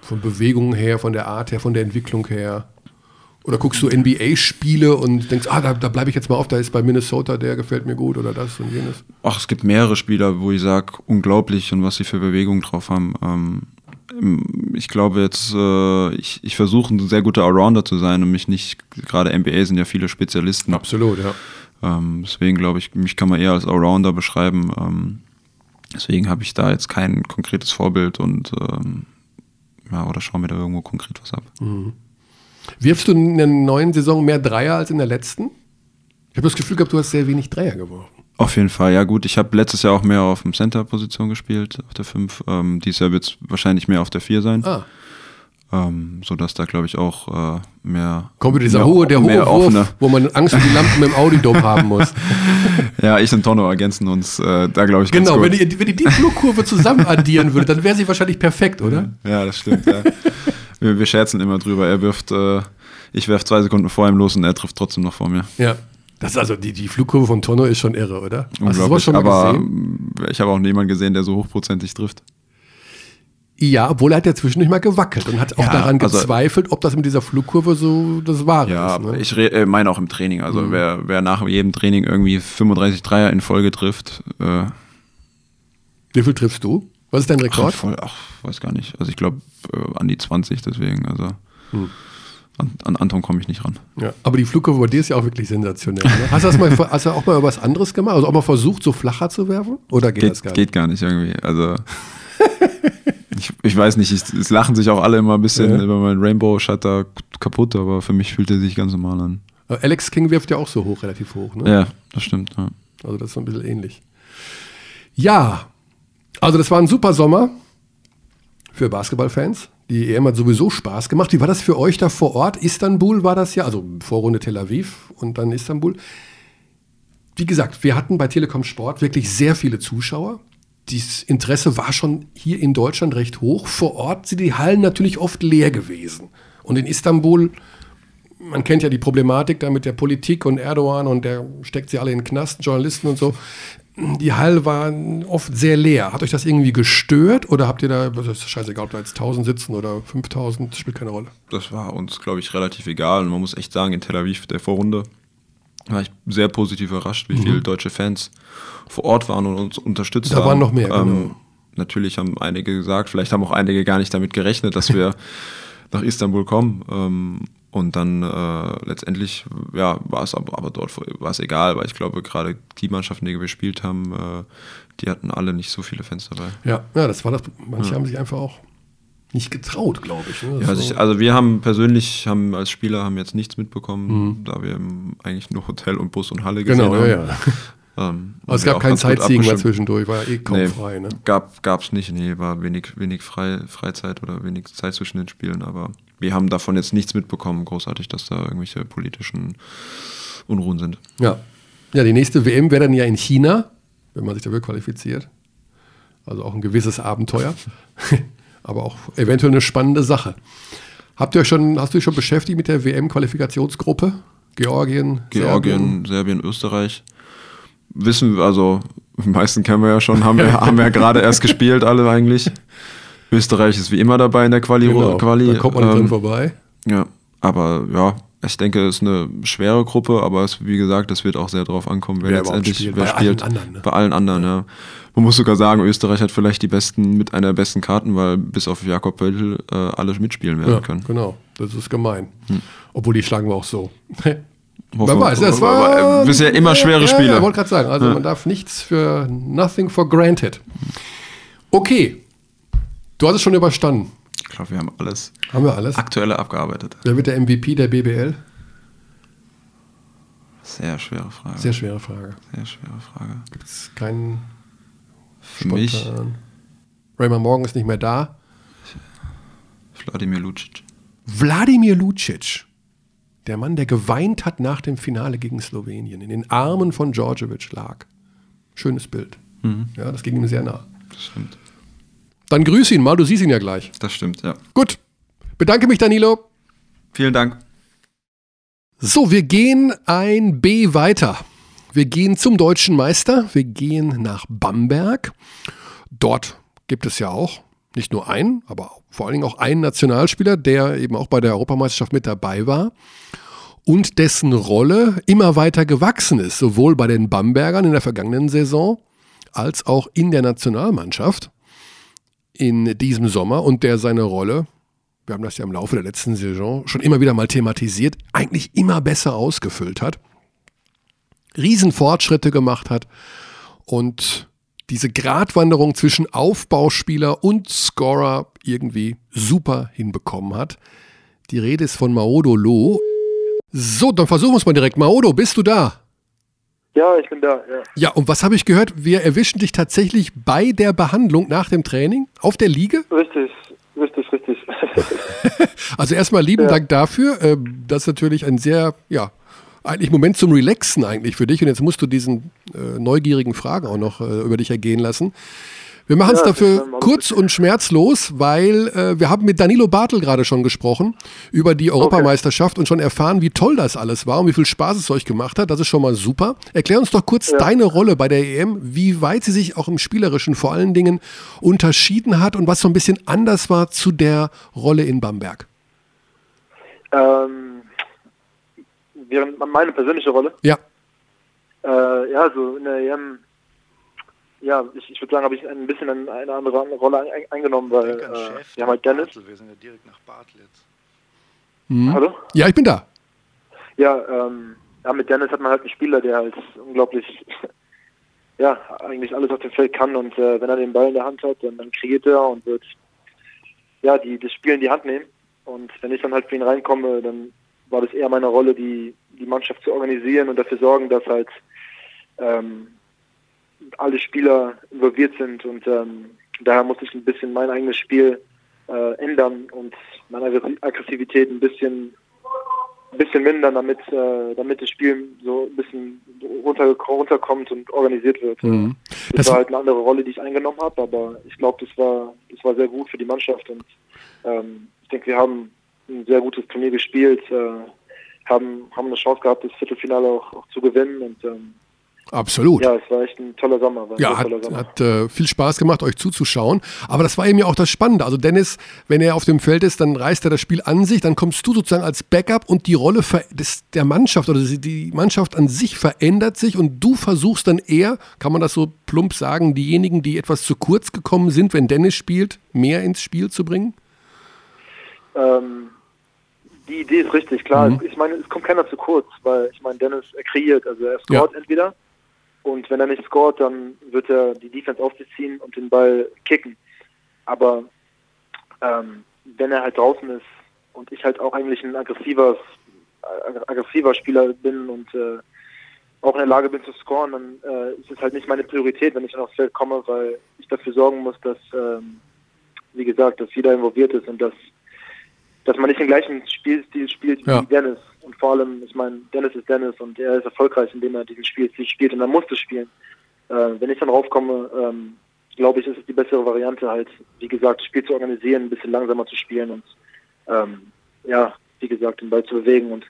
von Bewegungen her, von der Art her, von der Entwicklung her? Oder guckst du NBA-Spiele und denkst, ah, da, da bleibe ich jetzt mal auf, da ist bei Minnesota, der gefällt mir gut oder das und jenes? Ach, es gibt mehrere Spieler, wo ich sage, unglaublich und was sie für Bewegungen drauf haben. Ähm, ich glaube jetzt, äh, ich, ich versuche ein sehr guter Allrounder zu sein und mich nicht, gerade NBA sind ja viele Spezialisten. Absolut, ja. Ähm, deswegen glaube ich, mich kann man eher als Allrounder beschreiben. Ähm, deswegen habe ich da jetzt kein konkretes Vorbild und ähm, ja, oder schaue mir da irgendwo konkret was ab. Mhm. Wirfst du in der neuen Saison mehr Dreier als in der letzten? Ich habe das Gefühl gehabt, du hast sehr wenig Dreier geworfen. Auf jeden Fall, ja gut. Ich habe letztes Jahr auch mehr auf dem Center-Position gespielt, auf der 5. Ähm, dieses Jahr wird es wahrscheinlich mehr auf der 4 sein. Ah. Ähm, sodass da, glaube ich, auch äh, mehr. Kommt wieder dieser hohe, der hohe Wurf, offene. wo man Angst um die Lampen im Audi-Dom [LAUGHS] haben muss. ja, ich und Tono ergänzen uns äh, da, glaube ich, ganz Genau, wenn ihr, wenn ihr die Flugkurve zusammen addieren würdet, dann wäre sie wahrscheinlich perfekt, oder? Ja, das stimmt, ja. wir, wir, scherzen immer drüber. Er wirft, äh, ich werfe zwei Sekunden vor ihm los und er trifft trotzdem noch vor mir. Ja. Das ist also die, die Flugkurve von Tonno ist schon irre, oder? Hast du sowas schon mal aber gesehen? Ich habe auch niemanden gesehen, der so hochprozentig trifft. Ja, obwohl er hat ja zwischendurch mal gewackelt und hat auch ja, daran also, gezweifelt, ob das mit dieser Flugkurve so das Wahre ja, ist. Ja, ne? ich äh, meine auch im Training. Also mhm. wer, wer nach jedem Training irgendwie 35 Dreier in Folge trifft. Äh, Wie viel triffst du? Was ist dein Rekord? Ach, voll, ach weiß gar nicht. Also ich glaube äh, an die 20 deswegen. Also. Mhm. An, an Anton komme ich nicht ran. Ja, aber die Flugkurve bei dir ist ja auch wirklich sensationell. Ne? Hast, du das mal, hast du auch mal was anderes gemacht? Also auch mal versucht, so flacher zu werfen? Oder geht, geht das gar nicht? Geht gar nicht irgendwie. Also [LAUGHS] ich, ich, weiß nicht, ich, es lachen sich auch alle immer ein bisschen ja. über meinen Rainbow Shutter kaputt, aber für mich fühlt er sich ganz normal an. Alex King wirft ja auch so hoch, relativ hoch. Ne? Ja, das stimmt. Ja. Also das ist so ein bisschen ähnlich. Ja, also das war ein super Sommer für Basketballfans. Die EM hat sowieso Spaß gemacht. Wie war das für euch da vor Ort? Istanbul war das ja, also Vorrunde Tel Aviv und dann Istanbul. Wie gesagt, wir hatten bei Telekom Sport wirklich sehr viele Zuschauer. Das Interesse war schon hier in Deutschland recht hoch. Vor Ort sind die Hallen natürlich oft leer gewesen. Und in Istanbul, man kennt ja die Problematik da mit der Politik und Erdogan und der steckt sie alle in den Knast, Journalisten und so die Halle war oft sehr leer. Hat euch das irgendwie gestört oder habt ihr da, das ist scheißegal, ob da jetzt 1000 sitzen oder 5000, das spielt keine Rolle? Das war uns, glaube ich, relativ egal. Und man muss echt sagen, in Tel Aviv, der Vorrunde, war ich sehr positiv überrascht, wie mhm. viele deutsche Fans vor Ort waren und uns unterstützt da haben. Da waren noch mehr, ähm, genau. natürlich haben einige gesagt, vielleicht haben auch einige gar nicht damit gerechnet, dass wir [LAUGHS] nach Istanbul kommen. Ähm, und dann äh, letztendlich, ja, war es aber, aber dort war es egal, weil ich glaube, gerade die Mannschaften, die wir gespielt haben, äh, die hatten alle nicht so viele Fans dabei. Ja, ja das war das. Manche ja. haben sich einfach auch nicht getraut, glaube ich. Ne? Ja, also, ich, also, wir haben persönlich, haben als Spieler haben jetzt nichts mitbekommen, mhm. da wir eigentlich nur Hotel und Bus und Halle gesehen genau, haben. Ja, ja. [LAUGHS] Ähm, Aber es gab kein Sightseeing mehr zwischendurch, war ja eh kaum nee, frei. Ne? Gab es nicht, nee, war wenig, wenig frei, Freizeit oder wenig Zeit zwischen den Spielen, aber wir haben davon jetzt nichts mitbekommen, großartig, dass da irgendwelche politischen Unruhen sind. Ja. Ja, die nächste WM wäre dann ja in China, wenn man sich dafür qualifiziert. Also auch ein gewisses Abenteuer, [LAUGHS] aber auch eventuell eine spannende Sache. Habt ihr euch schon, hast du dich schon beschäftigt mit der WM-Qualifikationsgruppe? Georgien, Georgien, Serbien, Serbien Österreich wissen, also die meisten kennen wir ja schon, haben wir, haben wir ja gerade erst gespielt, alle eigentlich. Österreich ist wie immer dabei in der Quali. Genau, Quali da kommt man ähm, drin vorbei. Ja, aber ja, ich denke, es ist eine schwere Gruppe, aber es, wie gesagt, es wird auch sehr darauf ankommen, wer, wer letztendlich spielt. wer bei spielt. Allen anderen, ne? Bei allen anderen, ja. Man muss sogar sagen, Österreich hat vielleicht die besten, mit einer der besten Karten, weil bis auf Jakob Pöttl äh, alle mitspielen werden ja, können. Genau, das ist gemein. Hm. Obwohl die schlagen wir auch so. [LAUGHS] Man weiß, das war bisher immer schwere ja, Spiele. Ja, ich wollte gerade sagen, also ja. man darf nichts für nothing for granted. Okay, du hast es schon überstanden. Ich glaube, wir haben alles. Haben wir alles? Aktuelle abgearbeitet. Wer wird der MVP der BBL? Sehr schwere Frage. Sehr schwere Frage. Sehr schwere Frage. Gibt es keinen Für spontan. mich. Raymond Morgan ist nicht mehr da. Wladimir Lucic. Wladimir Lucic. Der Mann, der geweint hat nach dem Finale gegen Slowenien, in den Armen von Djordjevic lag. Schönes Bild. Mhm. Ja, das ging ihm sehr nah. Das stimmt. Dann grüß ihn mal, du siehst ihn ja gleich. Das stimmt, ja. Gut. Bedanke mich, Danilo. Vielen Dank. So, wir gehen ein B weiter. Wir gehen zum deutschen Meister. Wir gehen nach Bamberg. Dort gibt es ja auch nicht nur einen, aber vor allen Dingen auch einen Nationalspieler, der eben auch bei der Europameisterschaft mit dabei war und dessen Rolle immer weiter gewachsen ist, sowohl bei den Bambergern in der vergangenen Saison als auch in der Nationalmannschaft in diesem Sommer und der seine Rolle, wir haben das ja im Laufe der letzten Saison schon immer wieder mal thematisiert, eigentlich immer besser ausgefüllt hat, Riesenfortschritte gemacht hat und diese Gratwanderung zwischen Aufbauspieler und Scorer irgendwie super hinbekommen hat. Die Rede ist von Maodo Lo. So, dann versuchen wir es mal direkt. Maodo, bist du da? Ja, ich bin da, ja. Ja, und was habe ich gehört? Wir erwischen dich tatsächlich bei der Behandlung nach dem Training auf der Liege? Richtig, richtig, richtig. [LAUGHS] also erstmal lieben ja. Dank dafür. Ähm, das ist natürlich ein sehr, ja, eigentlich Moment zum Relaxen eigentlich für dich. Und jetzt musst du diesen äh, neugierigen Fragen auch noch äh, über dich ergehen lassen. Wir machen es ja, dafür kurz und schmerzlos, weil äh, wir haben mit Danilo Bartel gerade schon gesprochen über die Europameisterschaft okay. und schon erfahren, wie toll das alles war und wie viel Spaß es euch gemacht hat. Das ist schon mal super. Erklär uns doch kurz ja. deine Rolle bei der EM, wie weit sie sich auch im Spielerischen vor allen Dingen unterschieden hat und was so ein bisschen anders war zu der Rolle in Bamberg. Ähm während meine persönliche Rolle. Ja. Äh, ja, so in der EM, ja, ich, ich würde sagen, habe ich ein bisschen eine, eine andere Rolle ein, eingenommen, weil äh, wir haben halt Dennis. Wir sind ja direkt nach Bartlitz. Mhm. Hallo? Ja, ich bin da. Ja, ähm, ja, mit Dennis hat man halt einen Spieler, der halt unglaublich, [LAUGHS] ja, eigentlich alles auf dem Feld kann und äh, wenn er den Ball in der Hand hat, dann, dann kreiert er und wird, ja, die, das Spiel in die Hand nehmen. Und wenn ich dann halt für ihn reinkomme, dann war das eher meine Rolle, die, die Mannschaft zu organisieren und dafür sorgen, dass halt ähm, alle Spieler involviert sind und ähm, daher musste ich ein bisschen mein eigenes Spiel äh, ändern und meine Aggressivität ein bisschen ein bisschen mindern, damit äh, damit das Spiel so ein bisschen runter, runterkommt und organisiert wird. Mhm. Das, das, war halt eine andere Rolle, die ich eingenommen habe, aber ich glaube, das war das war sehr gut für die Mannschaft und ähm, ich denke, wir haben ein sehr gutes Turnier gespielt, äh, haben, haben eine Chance gehabt, das Viertelfinale auch, auch zu gewinnen und ähm, Absolut. Ja, es war echt ein toller Sommer. Ja, hat, Sommer. hat äh, viel Spaß gemacht, euch zuzuschauen. Aber das war eben ja auch das Spannende. Also Dennis, wenn er auf dem Feld ist, dann reißt er das Spiel an sich, dann kommst du sozusagen als Backup und die Rolle des, der Mannschaft oder die- Mannschaft an sich verändert sich und du versuchst dann eher, kann man das so plump sagen, diejenigen, die etwas zu kurz gekommen sind, wenn Dennis spielt, mehr ins Spiel zu bringen? Ähm, die Idee ist richtig, klar. Mhm. Ich meine, es kommt keiner zu kurz, weil ich meine, Dennis er kreiert, also er scoret entweder und wenn er nicht scoret, dann wird er die Defense auf sich ziehen und den Ball kicken. Aber ähm, wenn er halt draußen ist und ich halt auch eigentlich ein aggressiver, ag- aggressiver Spieler bin und äh, auch in der Lage bin zu scoren, dann äh, ist es halt nicht meine Priorität, wenn ich dann aufs Feld komme, weil ich dafür sorgen muss, dass, ähm, wie gesagt, dass jeder involviert ist und dass dass man nicht den gleichen Spielstil spielt wie Ja. Dennis. Und vor allem, ich meine, Dennis ist Dennis und er ist erfolgreich, indem er diesen Spielstil spielt und er muss das spielen. Äh, wenn ich dann raufkomme, ähm, glaube ich, ist es die bessere Variante halt, wie gesagt, das Spiel zu organisieren, ein bisschen langsamer zu spielen und ähm, ja, wie gesagt, den Ball zu bewegen. Und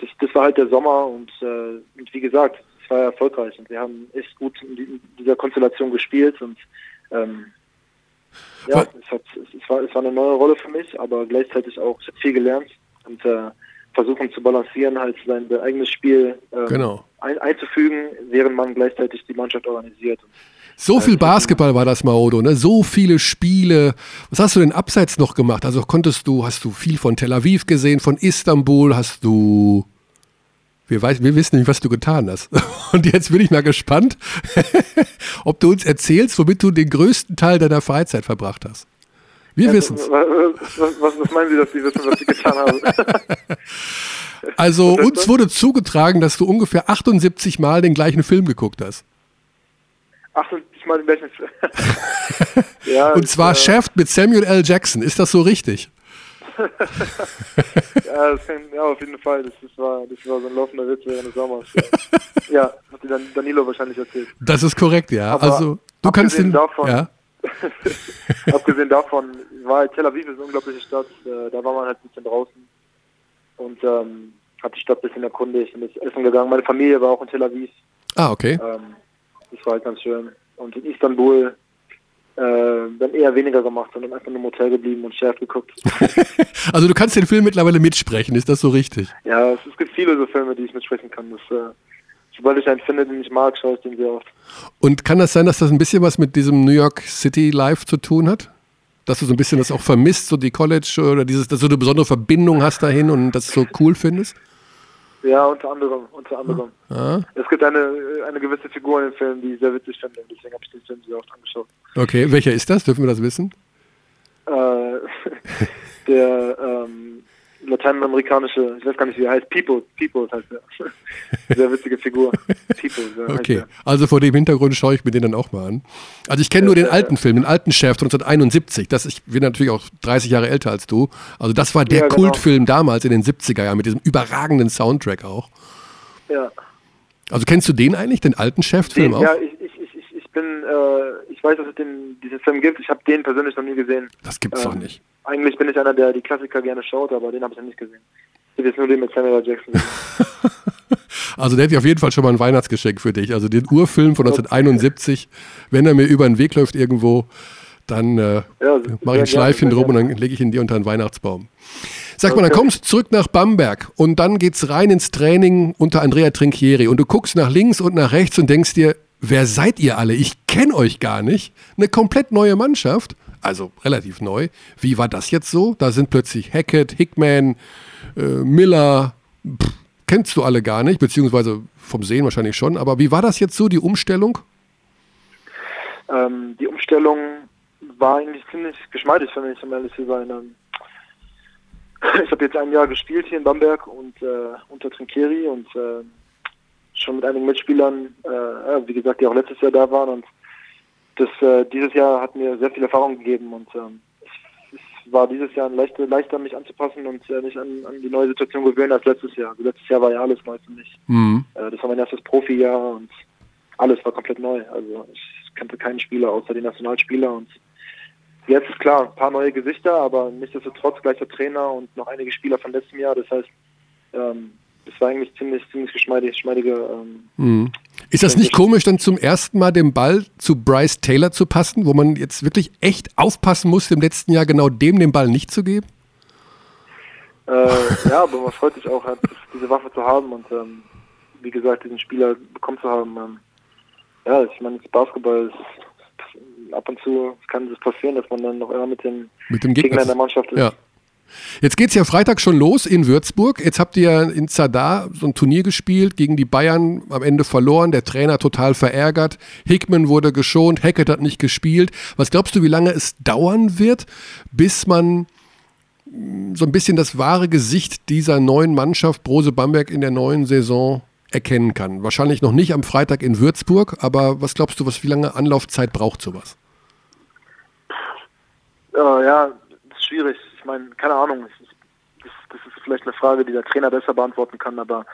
das, das war halt der Sommer und, äh, und wie gesagt, es war erfolgreich und wir haben echt gut in, die- in dieser Konstellation gespielt und ähm, ja, es, hat, es, war, es war eine neue Rolle für mich, aber gleichzeitig auch, ich habe viel gelernt und äh, versuchen zu balancieren, halt sein eigenes Spiel ähm, Genau. ein, einzufügen, während man gleichzeitig die Mannschaft organisiert. So viel Basketball war das, Maodo, ne? So viele Spiele. Was hast du denn abseits noch gemacht? Also konntest du, hast du viel von Tel Aviv gesehen, von Istanbul, hast du. Wir, weiß, wir wissen nicht, was du getan hast. [LAUGHS] Und jetzt bin ich mal gespannt, [LAUGHS] ob du uns erzählst, womit du den größten Teil deiner Freizeit verbracht hast. Wir wissen es. Was, was, was, meinen Sie, dass Sie wissen, was ich getan habe? [LAUGHS] Also uns wurde zugetragen, dass du ungefähr 78 Mal den gleichen Film geguckt hast. 78 Mal den gleichen [LAUGHS] ja, Und zwar äh, Shaft mit Samuel L. Jackson. Ist das so richtig? [LAUGHS] Ja, das kann, ja, auf jeden Fall. Das, das, war, das war so ein laufender Witz während des Sommers. Ja, ja hat dir dann Danilo wahrscheinlich erzählt. Das ist korrekt, ja. Aber also du kannst den. davon- ja. [LAUGHS] Abgesehen davon war halt Tel Aviv ist eine unglaubliche Stadt. Äh, da war man halt ein bisschen draußen und ähm, hat die Stadt ein bisschen erkundigt und ist essen gegangen. Meine Familie war auch in Tel Aviv. Ah, okay. Ähm, das war halt ganz schön. Und in Istanbul äh, dann eher weniger gemacht, sondern einfach nur im Hotel geblieben und Chef geguckt. [LAUGHS] Also du kannst den Film mittlerweile mitsprechen, ist das so richtig? ja, es, es gibt viele so Filme, die ich mitsprechen kann. Das, äh, sobald ich einen finde, den ich mag, schaue ich den sehr oft. Und kann das sein, dass das ein bisschen was mit diesem New York City Life zu tun hat? Dass du so ein bisschen das auch vermisst, so die College oder dieses, dass du eine besondere Verbindung hast dahin und das so cool findest? Ja, unter anderem, unter anderem. Ah, Es gibt eine, eine gewisse Figur in dem Film, die ich sehr witzig finde. Deswegen habe ich den Film sehr oft angeschaut. okay, welcher ist das? Dürfen wir das wissen? Äh, [LAUGHS] der ähm, lateinamerikanische, ich weiß gar nicht, wie er heißt, People, People heißt er. [LAUGHS] Sehr witzige Figur. People, Okay, also vor dem Hintergrund schaue ich mir den dann auch mal an. Also ich kenne nur den alten Film, den alten Chef von 1971. Das, ich bin natürlich auch 30 Jahre älter als du. Also das war der Ja, genau. Kultfilm damals in den 70er Jahren mit diesem überragenden Soundtrack auch. Ja, Also kennst du den eigentlich, den alten Chef-Film auch? ja ich, ich, ich, ich, bin, äh, ich weiß, dass es den, diesen Film gibt. Ich habe den persönlich noch nie gesehen. Das gibt's doch Ähm, nicht. Eigentlich bin ich einer, der die Klassiker gerne schaut, aber den habe ich noch nicht gesehen. Ich habe jetzt nur den mit Samuel. Jackson gesehen. [LAUGHS] Also der hätte ich auf jeden Fall schon mal ein Weihnachtsgeschenk für dich. Also den Urfilm von 1971, wenn er mir über den Weg läuft irgendwo, dann äh, Ja, mache ich ein Schleifchen drum und dann lege ich ihn dir unter den Weihnachtsbaum. Sag mal, dann Okay. kommst du zurück nach Bamberg und dann geht's rein ins Training unter Andrea Trinchieri und du guckst nach links und nach rechts und denkst dir, wer seid ihr alle? Ich kenne euch gar nicht. Eine komplett neue Mannschaft, also relativ neu. Wie war das jetzt so? Da sind plötzlich Hackett, Hickman, äh, Miller, pff, kennst du alle gar nicht, beziehungsweise vom Sehen wahrscheinlich schon. Aber wie war das jetzt so, die Umstellung? Ähm, die Umstellung war eigentlich ziemlich geschmeidig für mich, um ehrlich zu sein. Ähm, [LAUGHS] ich habe jetzt ein Jahr gespielt hier in Bamberg und äh, unter Trinkieri und äh, schon mit einigen Mitspielern, äh, wie gesagt, die auch letztes Jahr da waren und das äh, dieses Jahr hat mir sehr viel Erfahrung gegeben und ähm, es, war dieses Jahr leichter, leichter mich anzupassen und äh, mich an, an die neue Situation gewöhnen als letztes Jahr. Also letztes Jahr war ja alles neu für mich. Hm. Äh, das war mein erstes Profijahr und alles war komplett neu. Also ich kannte keinen Spieler außer die Nationalspieler und jetzt klar, ein paar neue Gesichter, aber nichtsdestotrotz gleicher Trainer und noch einige Spieler von letztem Jahr. Das heißt, ähm, es war eigentlich ziemlich, ziemlich geschmeidig, geschmeidige ähm, Hm. Ist das nicht komisch, dann zum ersten Mal den Ball zu Bryce Taylor zu passen, wo man jetzt wirklich echt aufpassen musste, im letzten Jahr genau dem den Ball nicht zu geben? Äh, ja, aber man freut sich auch, halt, diese Waffe zu haben und ähm, wie gesagt, diesen Spieler bekommen zu haben. Ähm, ja, ich meine, das Basketball ist ab und zu kann es passieren, dass man dann noch immer mit dem, Mit dem Gegner Gegner. in der Mannschaft ist. Ja. Jetzt geht es ja Freitag schon los in Würzburg. Jetzt habt ihr in Zadar so ein Turnier gespielt, gegen die Bayern am Ende verloren, der Trainer total verärgert. Hickman wurde geschont, Hackett hat nicht gespielt. Was glaubst du, wie lange es dauern wird, bis man mh, so ein bisschen das wahre Gesicht dieser neuen Mannschaft Brose Bamberg in der neuen Saison erkennen kann? Wahrscheinlich noch nicht am Freitag in Würzburg, aber was glaubst du, was wie lange Anlaufzeit braucht sowas? Äh, ja, schwierig. Ich meine, keine Ahnung. Ist, das, das ist vielleicht eine Frage, die der Trainer besser beantworten kann, aber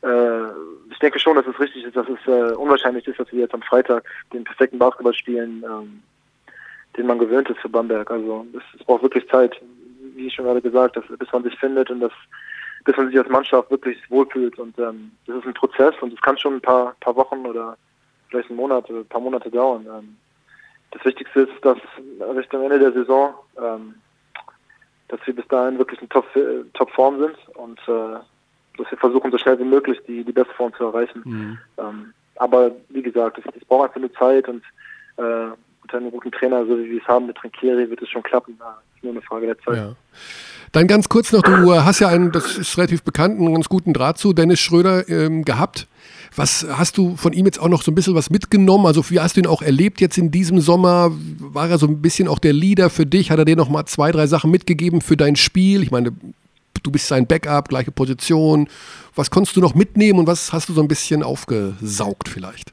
äh, ich denke schon, dass es richtig ist, dass es äh, unwahrscheinlich ist, dass wir jetzt am Freitag den perfekten Basketball spielen, ähm, den man gewöhnt ist für Bamberg. Also es, es braucht wirklich Zeit, wie ich schon gerade gesagt habe, bis man sich findet und das, bis man sich als Mannschaft wirklich wohlfühlt. Und ähm, das ist ein Prozess und es kann schon ein paar, paar Wochen oder vielleicht einen Monat oder ein paar Monate dauern. Ähm, das Wichtigste ist, dass Richtung Ende der Saison, ähm, dass wir bis dahin wirklich in Top, äh, Topform sind und äh, dass wir versuchen, so schnell wie möglich die, die beste Form zu erreichen. Ähm, aber wie gesagt, es, braucht einfach nur Zeit und äh, mit einem guten Trainer, so wie wir es haben mit Trinkieri, wird es schon klappen. Nur eine Frage der Zeit. Ja. Dann ganz kurz noch, du äh, hast ja einen, das ist relativ bekannt, einen ganz guten Draht zu Dennis Schröder ähm, gehabt. Was hast du von ihm jetzt auch noch so ein bisschen was mitgenommen? Also wie hast du ihn auch erlebt jetzt in diesem Sommer? War er so ein bisschen auch der Leader für dich? Hat er dir noch mal zwei, drei Sachen mitgegeben für dein Spiel? Ich meine, du bist sein Backup, gleiche Position. Was konntest du noch mitnehmen und was hast du so ein bisschen aufgesaugt vielleicht?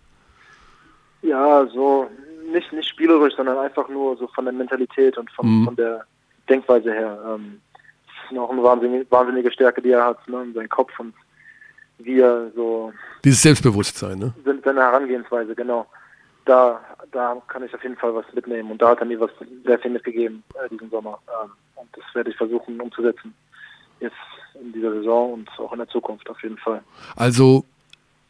Ja, so nicht, nicht spielerisch, sondern einfach nur so von der Mentalität und von, Mhm. von der Denkweise her. Ähm, das ist auch eine wahnsinnige, wahnsinnige Stärke, die er hat, ne? in seinem Kopf und wie er so Dieses Selbstbewusstsein, ne? seine Herangehensweise, genau. Da, da kann ich auf jeden Fall was mitnehmen und da hat er mir was sehr viel mitgegeben äh, diesen Sommer. Ähm, und das werde ich versuchen umzusetzen. Jetzt in dieser Saison und auch in der Zukunft auf jeden Fall. Also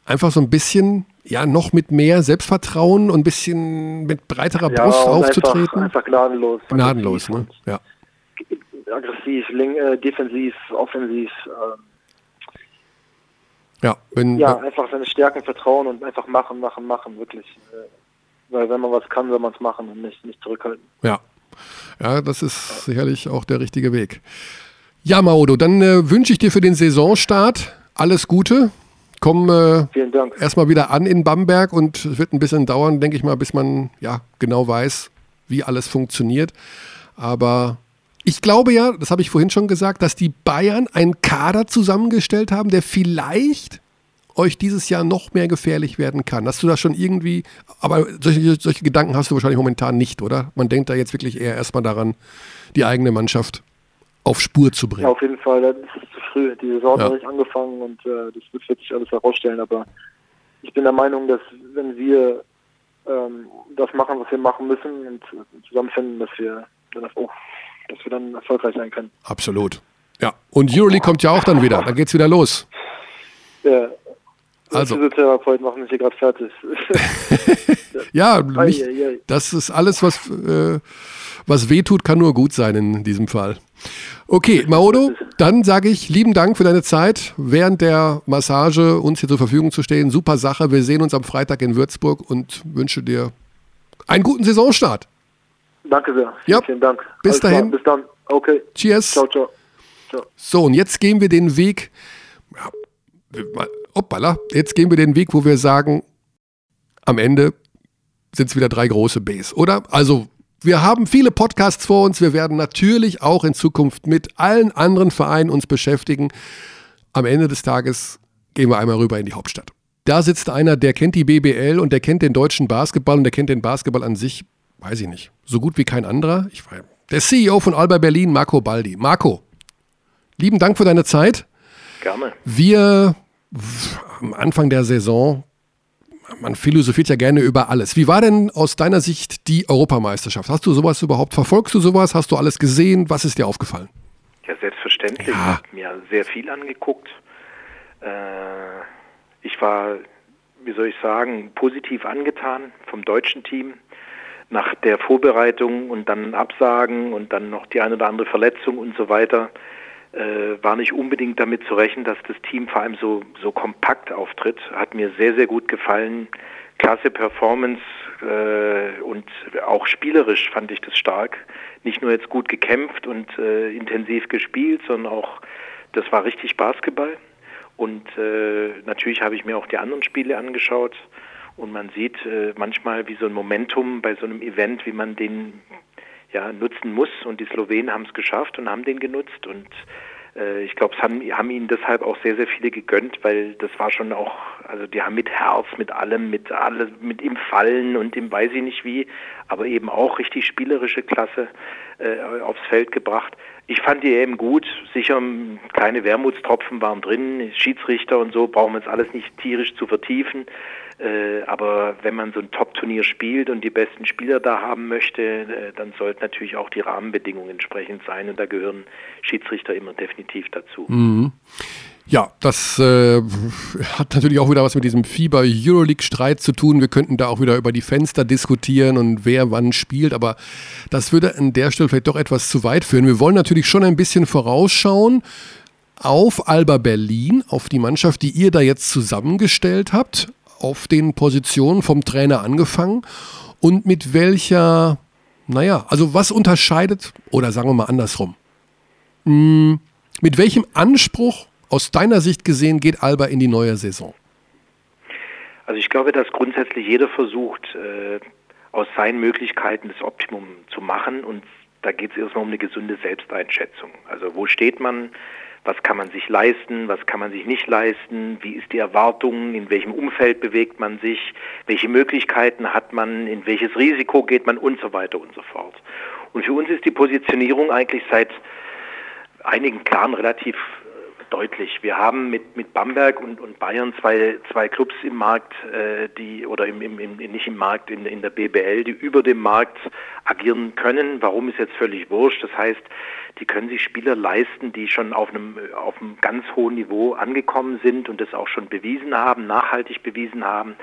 einfach so ein bisschen, ja, noch mit mehr Selbstvertrauen und ein bisschen mit breiterer Brust und aufzutreten. Einfach, einfach gnadenlos. Gnadenlos, ne? Ja. Aggressiv, äh, defensiv, offensiv. ähm, Ja, wenn, Ja, einfach seine Stärken vertrauen und einfach machen, machen, machen, wirklich. Äh, Weil wenn man was kann, soll man es machen und nicht, nicht zurückhalten. Ja. Ja, das ist sicherlich auch der richtige Weg. Ja, Maodo, dann äh, wünsche ich dir für den Saisonstart alles Gute. Komm äh, erstmal wieder an in Bamberg und es wird ein bisschen dauern, denke ich mal, bis man ja genau weiß, wie alles funktioniert. Aber ich glaube ja, das habe ich vorhin schon gesagt, dass die Bayern einen Kader zusammengestellt haben, der vielleicht euch dieses Jahr noch mehr gefährlich werden kann. Hast du da schon irgendwie, aber solche, solche Gedanken hast du wahrscheinlich momentan nicht, oder? Man denkt da jetzt wirklich eher erstmal daran, die eigene Mannschaft auf Spur zu Ja, bringen. auf jeden Fall, das ist zu früh. Die Saison Ja. hat noch nicht angefangen und äh, das wird sich alles herausstellen. Aber ich bin der Meinung, dass wenn wir ähm, das machen, was wir machen müssen und zusammenfinden, dass wir dann auch, dass wir dann erfolgreich sein können. Absolut. Ja, und Euroleague kommt ja auch dann wieder. Dann geht's wieder los. Ja. Also. Physiotherapeuten machen mich hier gerade fertig. [LAUGHS] Ja, nicht, das ist alles, was, äh, was wehtut, kann nur gut sein in diesem Fall. Okay, Maodo, dann sage ich lieben Dank für deine Zeit, während der Massage uns hier zur Verfügung zu stehen. Super Sache. Wir sehen uns am Freitag in Würzburg und wünsche dir einen guten Saisonstart. Danke sehr. Ja. Vielen Dank. Bis Alles klar. dahin. Bis dann. Okay. Cheers. Ciao, ciao. Ciao. So, und jetzt gehen wir den Weg. Ja, hoppala, jetzt gehen wir den Weg, wo wir sagen, am Ende sind es wieder drei große Bs, oder? Also, wir haben viele Podcasts vor uns. Wir werden natürlich auch in Zukunft mit allen anderen Vereinen uns beschäftigen. Am Ende des Tages gehen wir einmal rüber in die Hauptstadt. Da sitzt einer, der kennt die BBL und der kennt den deutschen Basketball und der kennt den Basketball an sich, weiß ich nicht, so gut wie kein anderer. Ich weiß, der CEO von Alba Berlin, Marco Baldi. Marco, lieben Dank für deine Zeit. Gerne. Wir am Anfang der Saison, man philosophiert ja gerne über alles. Wie war denn aus deiner Sicht die Europameisterschaft? Hast du sowas überhaupt, verfolgst du sowas? Hast du alles gesehen? Was ist dir aufgefallen? Ja, selbstverständlich. Ja. Ich habe mir sehr viel angeguckt. Äh, ich war wie soll ich sagen, positiv angetan vom deutschen Team. Nach der Vorbereitung und dann Absagen und dann noch die eine oder andere Verletzung und so weiter, äh, war nicht unbedingt damit zu rechnen, dass das Team vor allem so, so kompakt auftritt. Hat mir sehr, sehr gut gefallen. Klasse Performance äh, und auch spielerisch fand ich das stark. Nicht nur jetzt gut gekämpft und äh, intensiv gespielt, sondern auch, das war richtig Basketball. Und äh, natürlich habe ich mir auch die anderen Spiele angeschaut und man sieht äh, manchmal wie so ein Momentum bei so einem Event, wie man den ja, nutzen muss. Und die Slowenen haben es geschafft und haben den genutzt. Und äh, ich glaube, es haben, haben ihnen deshalb auch sehr, sehr viele gegönnt, weil das war schon auch, also die haben mit Herz, mit allem, mit allem, mit im Fallen und im weiß ich nicht wie, aber eben auch richtig spielerische Klasse äh, aufs Feld gebracht. Ich fand die EM gut, sicher kleine Wermutstropfen waren drin, Schiedsrichter und so brauchen wir jetzt alles nicht tierisch zu vertiefen. Äh, aber wenn man so ein Top-Turnier spielt und die besten Spieler da haben möchte, äh, dann sollten natürlich auch die Rahmenbedingungen entsprechend sein und da gehören Schiedsrichter immer definitiv dazu. Mhm. Ja, das äh, hat natürlich auch wieder was mit diesem Fieber-Euroleague-Streit zu tun. Wir könnten da auch wieder über die Fenster diskutieren und wer wann spielt, aber das würde an der Stelle vielleicht doch etwas zu weit führen. Wir wollen natürlich schon ein bisschen vorausschauen auf Alba Berlin, auf die Mannschaft, die ihr da jetzt zusammengestellt habt, auf den Positionen vom Trainer angefangen und mit welcher, naja, also was unterscheidet, oder sagen wir mal andersrum, hm, mit welchem Anspruch aus deiner Sicht gesehen geht Alba in die neue Saison? Also ich glaube, dass grundsätzlich jeder versucht, äh, aus seinen Möglichkeiten das Optimum zu machen und da geht es erstmal um eine gesunde Selbsteinschätzung. Also wo steht man, was kann man sich leisten, was kann man sich nicht leisten, wie ist die Erwartung, in welchem Umfeld bewegt man sich, welche Möglichkeiten hat man, in welches Risiko geht man und so weiter und so fort. Und für uns ist die Positionierung eigentlich seit einigen Jahren relativ deutlich. Wir haben mit, mit Bamberg und, und Bayern zwei, zwei Clubs im Markt, äh, die oder im, im, im, nicht im Markt, in, in der BBL, die über dem Markt agieren können. Warum ist jetzt völlig wurscht? Das heißt, die können sich Spieler leisten, die schon auf einem, auf einem ganz hohen Niveau angekommen sind und das auch schon bewiesen haben, nachhaltig bewiesen haben.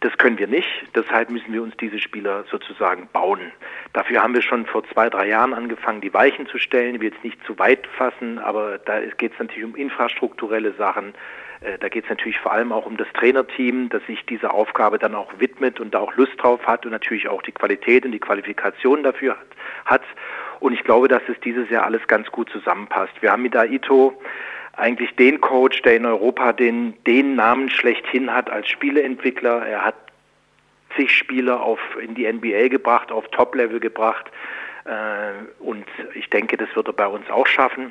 Das können wir nicht. Deshalb müssen wir uns diese Spieler sozusagen bauen. Dafür haben wir schon vor zwei, drei Jahren angefangen, die Weichen zu stellen. Ich will jetzt nicht zu weit fassen, aber da geht es natürlich um infrastrukturelle Sachen. Äh, da geht es natürlich vor allem auch um das Trainerteam, das sich dieser Aufgabe dann auch widmet und da auch Lust drauf hat und natürlich auch die Qualität und die Qualifikation dafür hat. Und ich glaube, dass es dieses Jahr alles ganz gut zusammenpasst. Wir haben mit Aito eigentlich den Coach, der in Europa den, den Namen schlechthin hat als Spieleentwickler. Er hat zig Spieler auf, in die NBA gebracht, auf Top-Level gebracht. Äh, und ich denke, das wird er bei uns auch schaffen.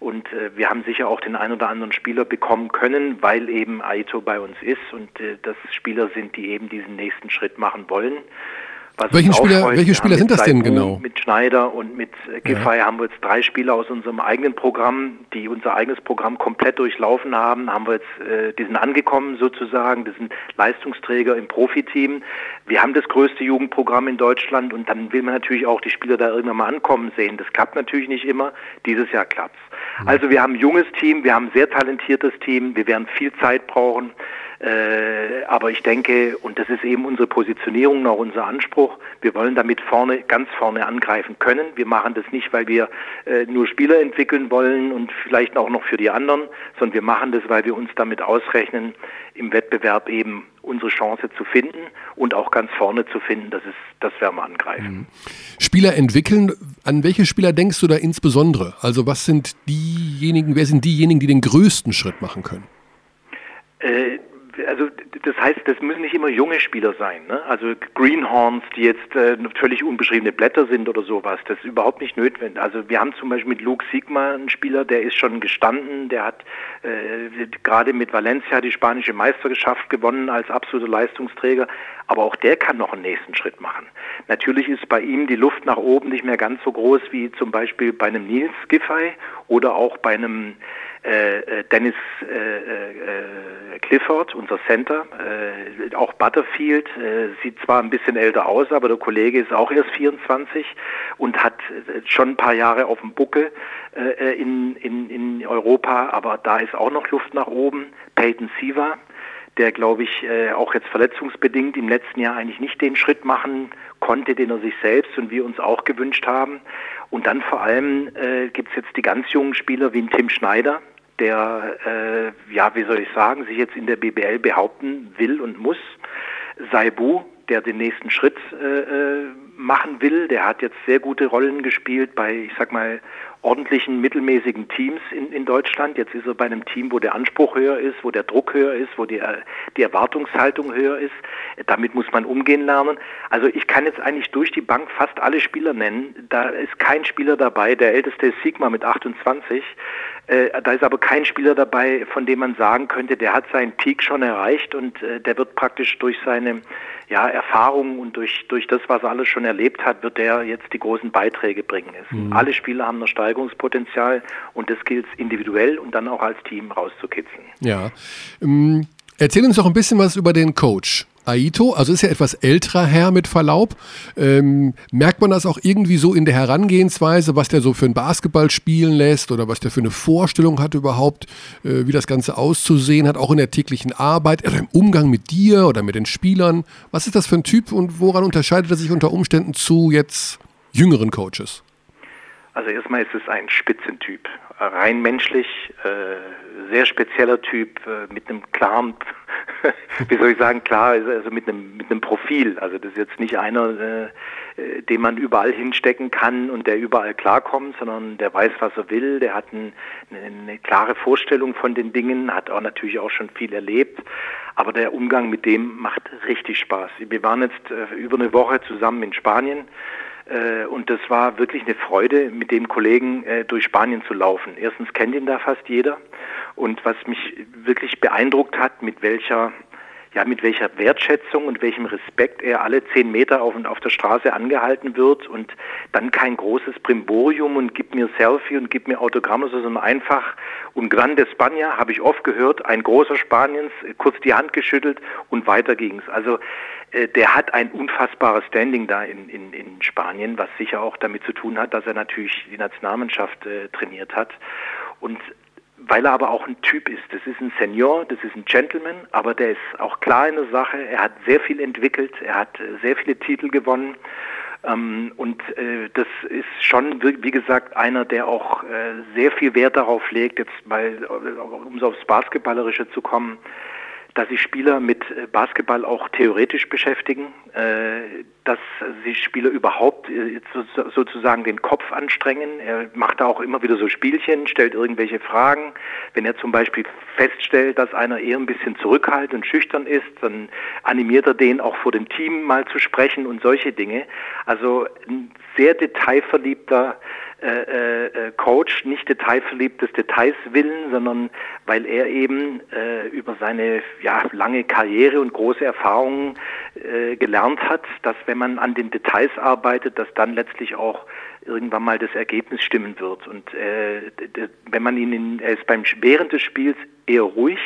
Und äh, wir haben sicher auch den einen oder anderen Spieler bekommen können, weil eben Aito bei uns ist und äh, das Spieler sind, die eben diesen nächsten Schritt machen wollen. Welchen Spieler, welche Spieler sind das denn genau? Mit Schneider und mit äh, Giffey ja. haben wir jetzt drei Spieler aus unserem eigenen Programm, die unser eigenes Programm komplett durchlaufen haben. Haben wir jetzt, äh, die sind angekommen sozusagen, das sind Leistungsträger im Profiteam. Wir haben das größte Jugendprogramm in Deutschland und dann will man natürlich auch die Spieler da irgendwann mal ankommen sehen. Das klappt natürlich nicht immer. Dieses Jahr klappt's. Also wir haben ein junges Team, wir haben ein sehr talentiertes Team, wir werden viel Zeit brauchen. Äh, aber ich denke, und das ist eben unsere Positionierung, auch unser Anspruch, wir wollen damit vorne, ganz vorne angreifen können. Wir machen das nicht, weil wir äh, nur Spieler entwickeln wollen und vielleicht auch noch für die anderen, sondern wir machen das, weil wir uns damit ausrechnen, im Wettbewerb eben unsere Chance zu finden und auch ganz vorne zu finden. Das ist, das werden wir angreifen. Mhm. Spieler entwickeln. An welche Spieler denkst du da insbesondere? Also was sind diejenigen, wer sind diejenigen, die den größten Schritt machen können? Äh, also das heißt, das müssen nicht immer junge Spieler sein. Ne? Also Greenhorns, die jetzt äh, völlig unbeschriebene Blätter sind oder sowas, das ist überhaupt nicht notwendig. Also wir haben zum Beispiel mit Luke Sigma einen Spieler, der ist schon gestanden, der hat äh, gerade mit Valencia die spanische Meisterschaft gewonnen als absoluter Leistungsträger, aber auch der kann noch einen nächsten Schritt machen. Natürlich ist bei ihm die Luft nach oben nicht mehr ganz so groß wie zum Beispiel bei einem Nils Giffey oder auch bei einem äh, äh, Dennis äh, äh, Clifford, unser Center, äh, auch Butterfield, äh, sieht zwar ein bisschen älter aus, aber der Kollege ist auch erst 24 und hat schon ein paar Jahre auf dem Buckel in, in, in Europa, aber da ist auch noch Luft nach oben. Peyton Siva, der, glaube ich, äh, auch jetzt verletzungsbedingt im letzten Jahr eigentlich nicht den Schritt machen konnte, den er sich selbst und wir uns auch gewünscht haben. Und dann vor allem äh, gibt es jetzt die ganz jungen Spieler wie Tim Schneider, der, äh, ja, wie soll ich sagen, sich jetzt in der BBL behaupten will und muss. Saibu, der den nächsten Schritt äh, äh, machen will. Der hat jetzt sehr gute Rollen gespielt bei, ich sag mal, ordentlichen, mittelmäßigen Teams in, in Deutschland. Jetzt ist er bei einem Team, wo der Anspruch höher ist, wo der Druck höher ist, wo die, die Erwartungshaltung höher ist. Damit muss man umgehen lernen. Also ich kann jetzt eigentlich durch die Bank fast alle Spieler nennen. Da ist kein Spieler dabei. Der älteste ist Sigma mit 28. Äh, da ist aber kein Spieler dabei, von dem man sagen könnte, der hat seinen Peak schon erreicht und äh, der wird praktisch durch seine ja, Erfahrungen und durch, durch das, was er alles schon erlebt hat, wird der jetzt die großen Beiträge bringen. Es, mhm. Alle Spieler haben ein Steigerungspotenzial und das gilt individuell und dann auch als Team rauszukitzeln. Ja. Ähm, erzähl uns doch ein bisschen was über den Coach. Aito, also ist ja etwas älterer Herr mit Verlaub. Ähm, merkt man das auch irgendwie so in der Herangehensweise, was der so für ein Basketball spielen lässt oder was der für eine Vorstellung hat überhaupt, äh, wie das Ganze auszusehen hat, auch in der täglichen Arbeit oder im Umgang mit dir oder mit den Spielern? Was ist das für ein Typ und woran unterscheidet er sich unter Umständen zu jetzt jüngeren Coaches? Also erstmal ist es ein Spitzentyp, rein menschlich, äh, sehr spezieller Typ äh, mit einem klaren, [LAUGHS] wie soll ich sagen, klar, also mit einem mit einem Profil. Also das ist jetzt nicht einer, äh, äh, den man überall hinstecken kann und der überall klarkommt, sondern der weiß, was er will, der hat ein, eine klare Vorstellung von den Dingen, hat auch natürlich auch schon viel erlebt, aber der Umgang mit dem macht richtig Spaß. Wir waren jetzt äh, über eine Woche zusammen in Spanien und das war wirklich eine Freude, mit dem Kollegen äh, durch Spanien zu laufen. Erstens kennt ihn da fast jeder. Und was mich wirklich beeindruckt hat, mit welcher ja, mit welcher Wertschätzung und welchem Respekt er alle zehn Meter auf, auf der Straße angehalten wird und dann kein großes Brimborium und gibt mir Selfie und gibt mir Autogramme, sondern einfach und Grande Spanier habe ich oft gehört, ein großer Spaniens, kurz die Hand geschüttelt und weiter ging's. Also äh, der hat ein unfassbares Standing da in, in, in Spanien, was sicher auch damit zu tun hat, dass er natürlich die Nationalmannschaft äh, trainiert hat. Und weil er aber auch ein Typ ist. Das ist ein Senior, das ist ein Gentleman, aber der ist auch klar in der Sache. Er hat sehr viel entwickelt, er hat äh, sehr viele Titel gewonnen. Ähm, und äh, das ist schon, wie gesagt, einer, der auch äh, sehr viel Wert darauf legt, jetzt mal, äh, um so aufs Basketballerische zu kommen, dass sich Spieler mit äh, Basketball auch theoretisch beschäftigen, äh, dass sich Spieler überhaupt äh, sozusagen den Kopf anstrengen. Er macht da auch immer wieder so Spielchen, stellt irgendwelche Fragen. Wenn er zum Beispiel feststellt, dass einer eher ein bisschen zurückhaltend und schüchtern ist, dann animiert er den auch vor dem Team mal zu sprechen und solche Dinge. Also ein sehr detailverliebter äh, äh, Coach nicht detailverliebt des Details willen, sondern weil er eben äh, über seine ja, lange Karriere und große Erfahrungen äh, gelernt hat, dass wenn man an den Details arbeitet, dass dann letztlich auch irgendwann mal das Ergebnis stimmen wird. Und äh, wenn man ihn in, er ist beim während des Spiels eher ruhig,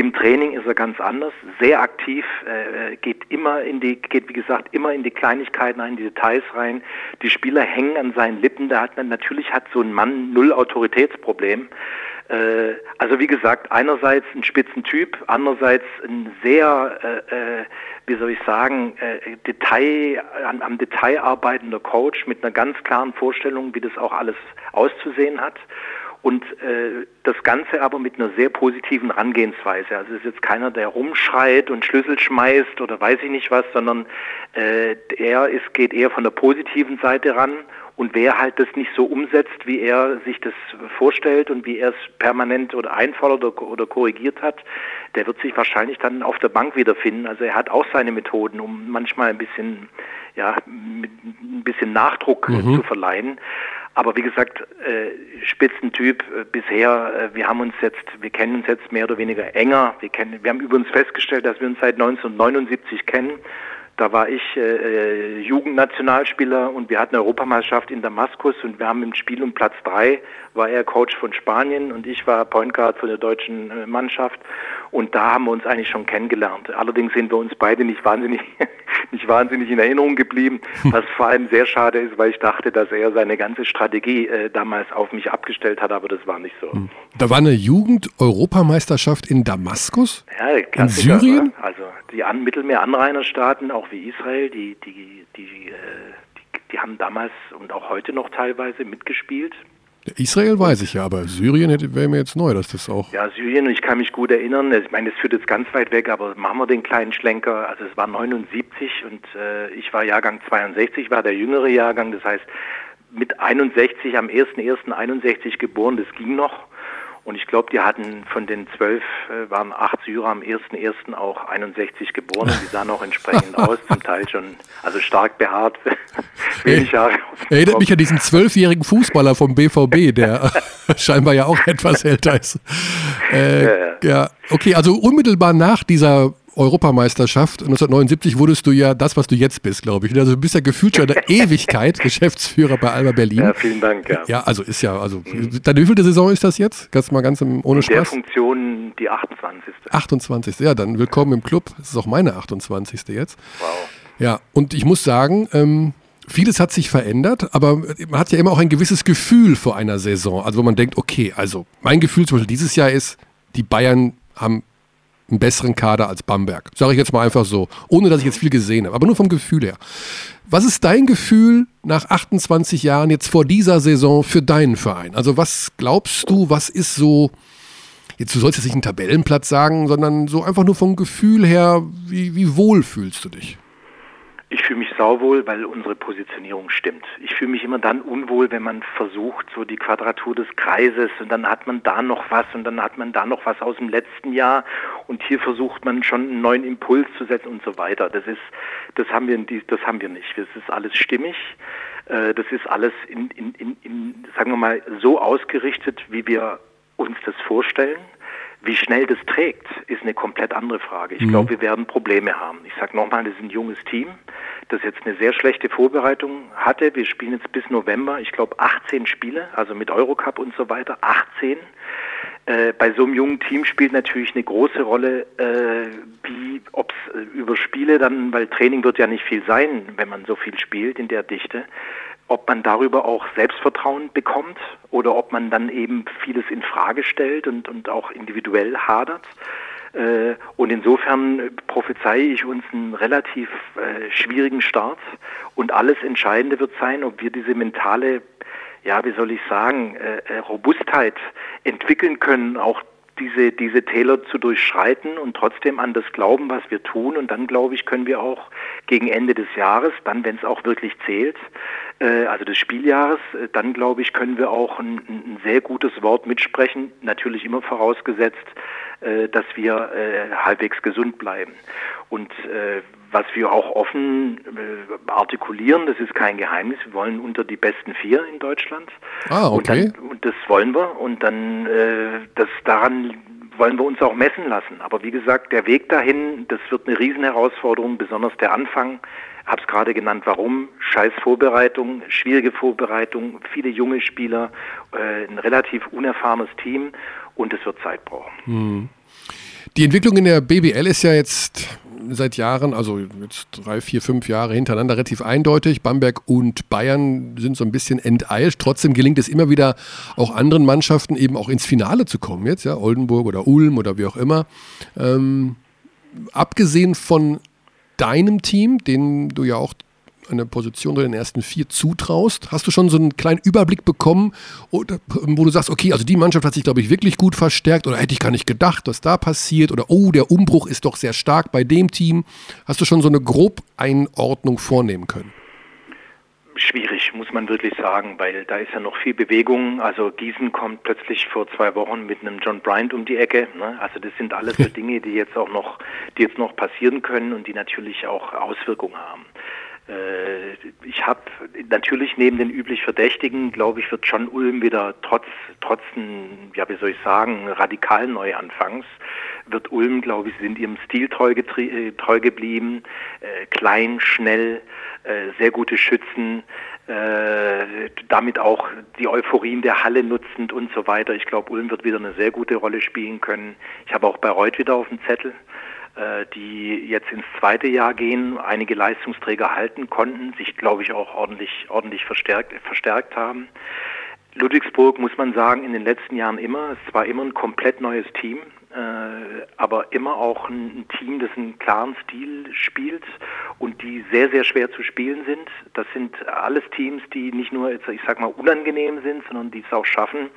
im Training ist er ganz anders, sehr aktiv, äh, geht immer in die, geht wie gesagt immer in die Kleinigkeiten in die Details rein. Die Spieler hängen an seinen Lippen. Da hat natürlich hat so ein Mann null Autoritätsproblem. Äh, also wie gesagt, einerseits ein Spitzentyp, andererseits ein sehr, äh, äh wie soll ich sagen, äh, Detail, an, am Detail arbeitender Coach mit einer ganz klaren Vorstellung, wie das auch alles auszusehen hat und äh, das Ganze aber mit einer sehr positiven Herangehensweise. Also es ist jetzt keiner, der rumschreit und Schlüssel schmeißt oder weiß ich nicht was, sondern äh, er ist, geht eher von der positiven Seite ran und wer halt das nicht so umsetzt, wie er sich das vorstellt und wie er es permanent oder einfordert oder, oder korrigiert hat, der wird sich wahrscheinlich dann auf der Bank wiederfinden. Also er hat auch seine Methoden, um manchmal ein bisschen, ja, ein bisschen Nachdruck mhm. zu verleihen. Aber wie gesagt, äh, Spitzentyp äh, bisher, äh, wir haben uns jetzt, wir kennen uns jetzt mehr oder weniger enger. Wir, kennen, wir haben übrigens festgestellt, dass wir uns seit 1979 kennen. Da war ich äh, Jugendnationalspieler und wir hatten Europameisterschaft in Damaskus und wir haben im Spiel um Platz drei war er Coach von Spanien und ich war Point Guard von der deutschen äh, Mannschaft und da haben wir uns eigentlich schon kennengelernt. Allerdings sind wir uns beide nicht wahnsinnig, [LAUGHS] nicht wahnsinnig in Erinnerung geblieben, was vor allem sehr schade ist, weil ich dachte, dass er seine ganze Strategie äh, damals auf mich abgestellt hat, aber das war nicht so. Hm. Da war eine Jugend-Europameisterschaft in Damaskus? Ja, in Syrien? Also die An Mittelmeer-Anrainerstaaten, auch wie Israel, die, die, die, äh, die, die haben damals und auch heute noch teilweise mitgespielt. Israel weiß ich ja, aber Syrien wäre mir jetzt neu, dass das auch. Ja, Syrien, ich kann mich gut erinnern. Ich meine, das führt jetzt ganz weit weg, aber machen wir den kleinen Schlenker. Also es war 79 und äh, ich war Jahrgang 62, war der jüngere Jahrgang. Das heißt, mit 61, am 1.1.61 geboren, das ging noch. Und ich glaube, die hatten von den zwölf, äh, waren acht Syrer am 1.1. auch 61 geboren. Und die sahen auch entsprechend [LAUGHS] aus, zum Teil schon, also stark behaart, [LAUGHS] wenig Jahre. Erinnert mich an diesen zwölfjährigen Fußballer vom BVB, der [LAUGHS] scheinbar ja auch etwas älter ist. Äh, ja, ja. ja, okay, also unmittelbar nach dieser Europameisterschaft 1979 wurdest du ja das, was du jetzt bist, glaube ich. Also du bist ja gefühlt schon eine [LAUGHS] Ewigkeit Geschäftsführer bei Alba Berlin. Ja, vielen Dank. Ja, ja also ist ja, also mhm. deine wievielte Saison ist das jetzt? Ganz mal ganz im, ohne Spaß. In der Funktion die 28. 28. Ja, dann willkommen im Club. Das ist auch meine 28. jetzt. Wow. Ja, und ich muss sagen, ähm, Vieles hat sich verändert, aber man hat ja immer auch ein gewisses Gefühl vor einer Saison. Also wo man denkt, okay, also mein Gefühl zum Beispiel dieses Jahr ist, die Bayern haben einen besseren Kader als Bamberg. Sage ich jetzt mal einfach so, ohne dass ich jetzt viel gesehen habe, aber nur vom Gefühl her. Was ist dein Gefühl nach 28 Jahren jetzt vor dieser Saison für deinen Verein? Also was glaubst du, was ist so, jetzt du sollst jetzt nicht einen Tabellenplatz sagen, sondern so einfach nur vom Gefühl her, wie, wie wohl fühlst du dich? Ich fühle mich sauwohl, weil unsere Positionierung stimmt. Ich fühle mich immer dann unwohl, wenn man versucht, so die Quadratur des Kreises und dann hat man da noch was und dann hat man da noch was aus dem letzten Jahr und hier versucht man schon einen neuen Impuls zu setzen und so weiter. Das ist, das haben wir, das haben wir nicht. Das ist alles stimmig. Äh, das ist alles in, in, in, in sagen wir mal, so ausgerichtet, wie wir uns das vorstellen. Wie schnell das trägt, ist eine komplett andere Frage. Ich mhm. glaube, wir werden Probleme haben. Ich sage nochmal, das ist ein junges Team, das jetzt eine sehr schlechte Vorbereitung hatte. Wir spielen jetzt bis November, ich glaube, 18 Spiele, also mit Eurocup und so weiter, 18. Äh, bei so einem jungen Team spielt natürlich eine große Rolle, äh, wie ob es äh, über Spiele dann, weil Training wird ja nicht viel sein, wenn man so viel spielt in der Dichte, ob man darüber auch Selbstvertrauen bekommt oder ob man dann eben vieles in Frage stellt und, und auch individuell hadert. Äh, und insofern prophezeie ich uns einen relativ äh, schwierigen Start. Und alles Entscheidende wird sein, ob wir diese mentale, ja, wie soll ich sagen, äh, Robustheit entwickeln können, auch diese, diese Täler zu durchschreiten und trotzdem an das glauben, was wir tun. Und dann, glaube ich, können wir auch gegen Ende des Jahres, dann, wenn es auch wirklich zählt, äh, also des Spieljahres, äh, dann, glaube ich, können wir auch ein, ein, sehr gutes Wort mitsprechen. Natürlich immer vorausgesetzt, äh, dass wir äh, halbwegs gesund bleiben. Und äh, was wir auch offen äh, artikulieren, das ist kein Geheimnis, wir wollen unter die besten vier in Deutschland. Ah, okay. Und, dann, und das wollen wir und dann äh, das daran wollen wir uns auch messen lassen. Aber wie gesagt, der Weg dahin, das wird eine Riesenherausforderung, besonders der Anfang. Habe es gerade genannt, warum? Scheiß Vorbereitung, schwierige Vorbereitung, viele junge Spieler, äh, ein relativ unerfahrenes Team und es wird Zeit brauchen. Hm. Die Entwicklung in der BBL ist ja jetzt seit Jahren, also jetzt drei, vier, fünf Jahre hintereinander relativ eindeutig. Bamberg und Bayern sind so ein bisschen enteilt. Trotzdem gelingt es immer wieder auch anderen Mannschaften eben auch ins Finale zu kommen jetzt, ja, Oldenburg oder Ulm oder wie auch immer. Ähm, abgesehen von deinem Team, den du ja auch eine Position in den ersten vier zutraust? Hast du schon so einen kleinen Überblick bekommen, wo du sagst, okay, also die Mannschaft hat sich, glaube ich, wirklich gut verstärkt oder hätte ich gar nicht gedacht, was da passiert oder oh, der Umbruch ist doch sehr stark bei dem Team. Hast du schon so eine Grobeinordnung vornehmen können? Schwierig, muss man wirklich sagen, weil da ist ja noch viel Bewegung. Also Gießen kommt plötzlich vor zwei Wochen mit einem John Bryant um die Ecke. Ne? Also das sind alles so [LAUGHS] Dinge, die jetzt auch noch, die jetzt noch passieren können und die natürlich auch Auswirkungen haben. Äh, ich habe natürlich neben den üblich Verdächtigen, glaube ich, wird John Ulm wieder trotz, trotz ja, wie soll ich sagen, radikalen Neuanfangs, wird Ulm, glaube ich, sind ihrem Stil treu, äh, treu geblieben. Äh, klein, schnell, äh, sehr gute Schützen, äh, damit auch die Euphorien der Halle nutzend und so weiter. Ich glaube, Ulm wird wieder eine sehr gute Rolle spielen können. Ich habe auch Bayreuth wieder auf dem Zettel, die jetzt ins zweite Jahr gehen, einige Leistungsträger halten konnten, sich, glaube ich, auch ordentlich, ordentlich verstärkt, verstärkt haben. Ludwigsburg muss man sagen, in den letzten Jahren immer, es war immer ein komplett neues Team, äh, aber immer auch ein, ein, Team, das einen klaren Stil spielt und die sehr, sehr schwer zu spielen sind. Das sind alles Teams, die nicht nur, ich sag mal, unangenehm sind, sondern die es auch schaffen,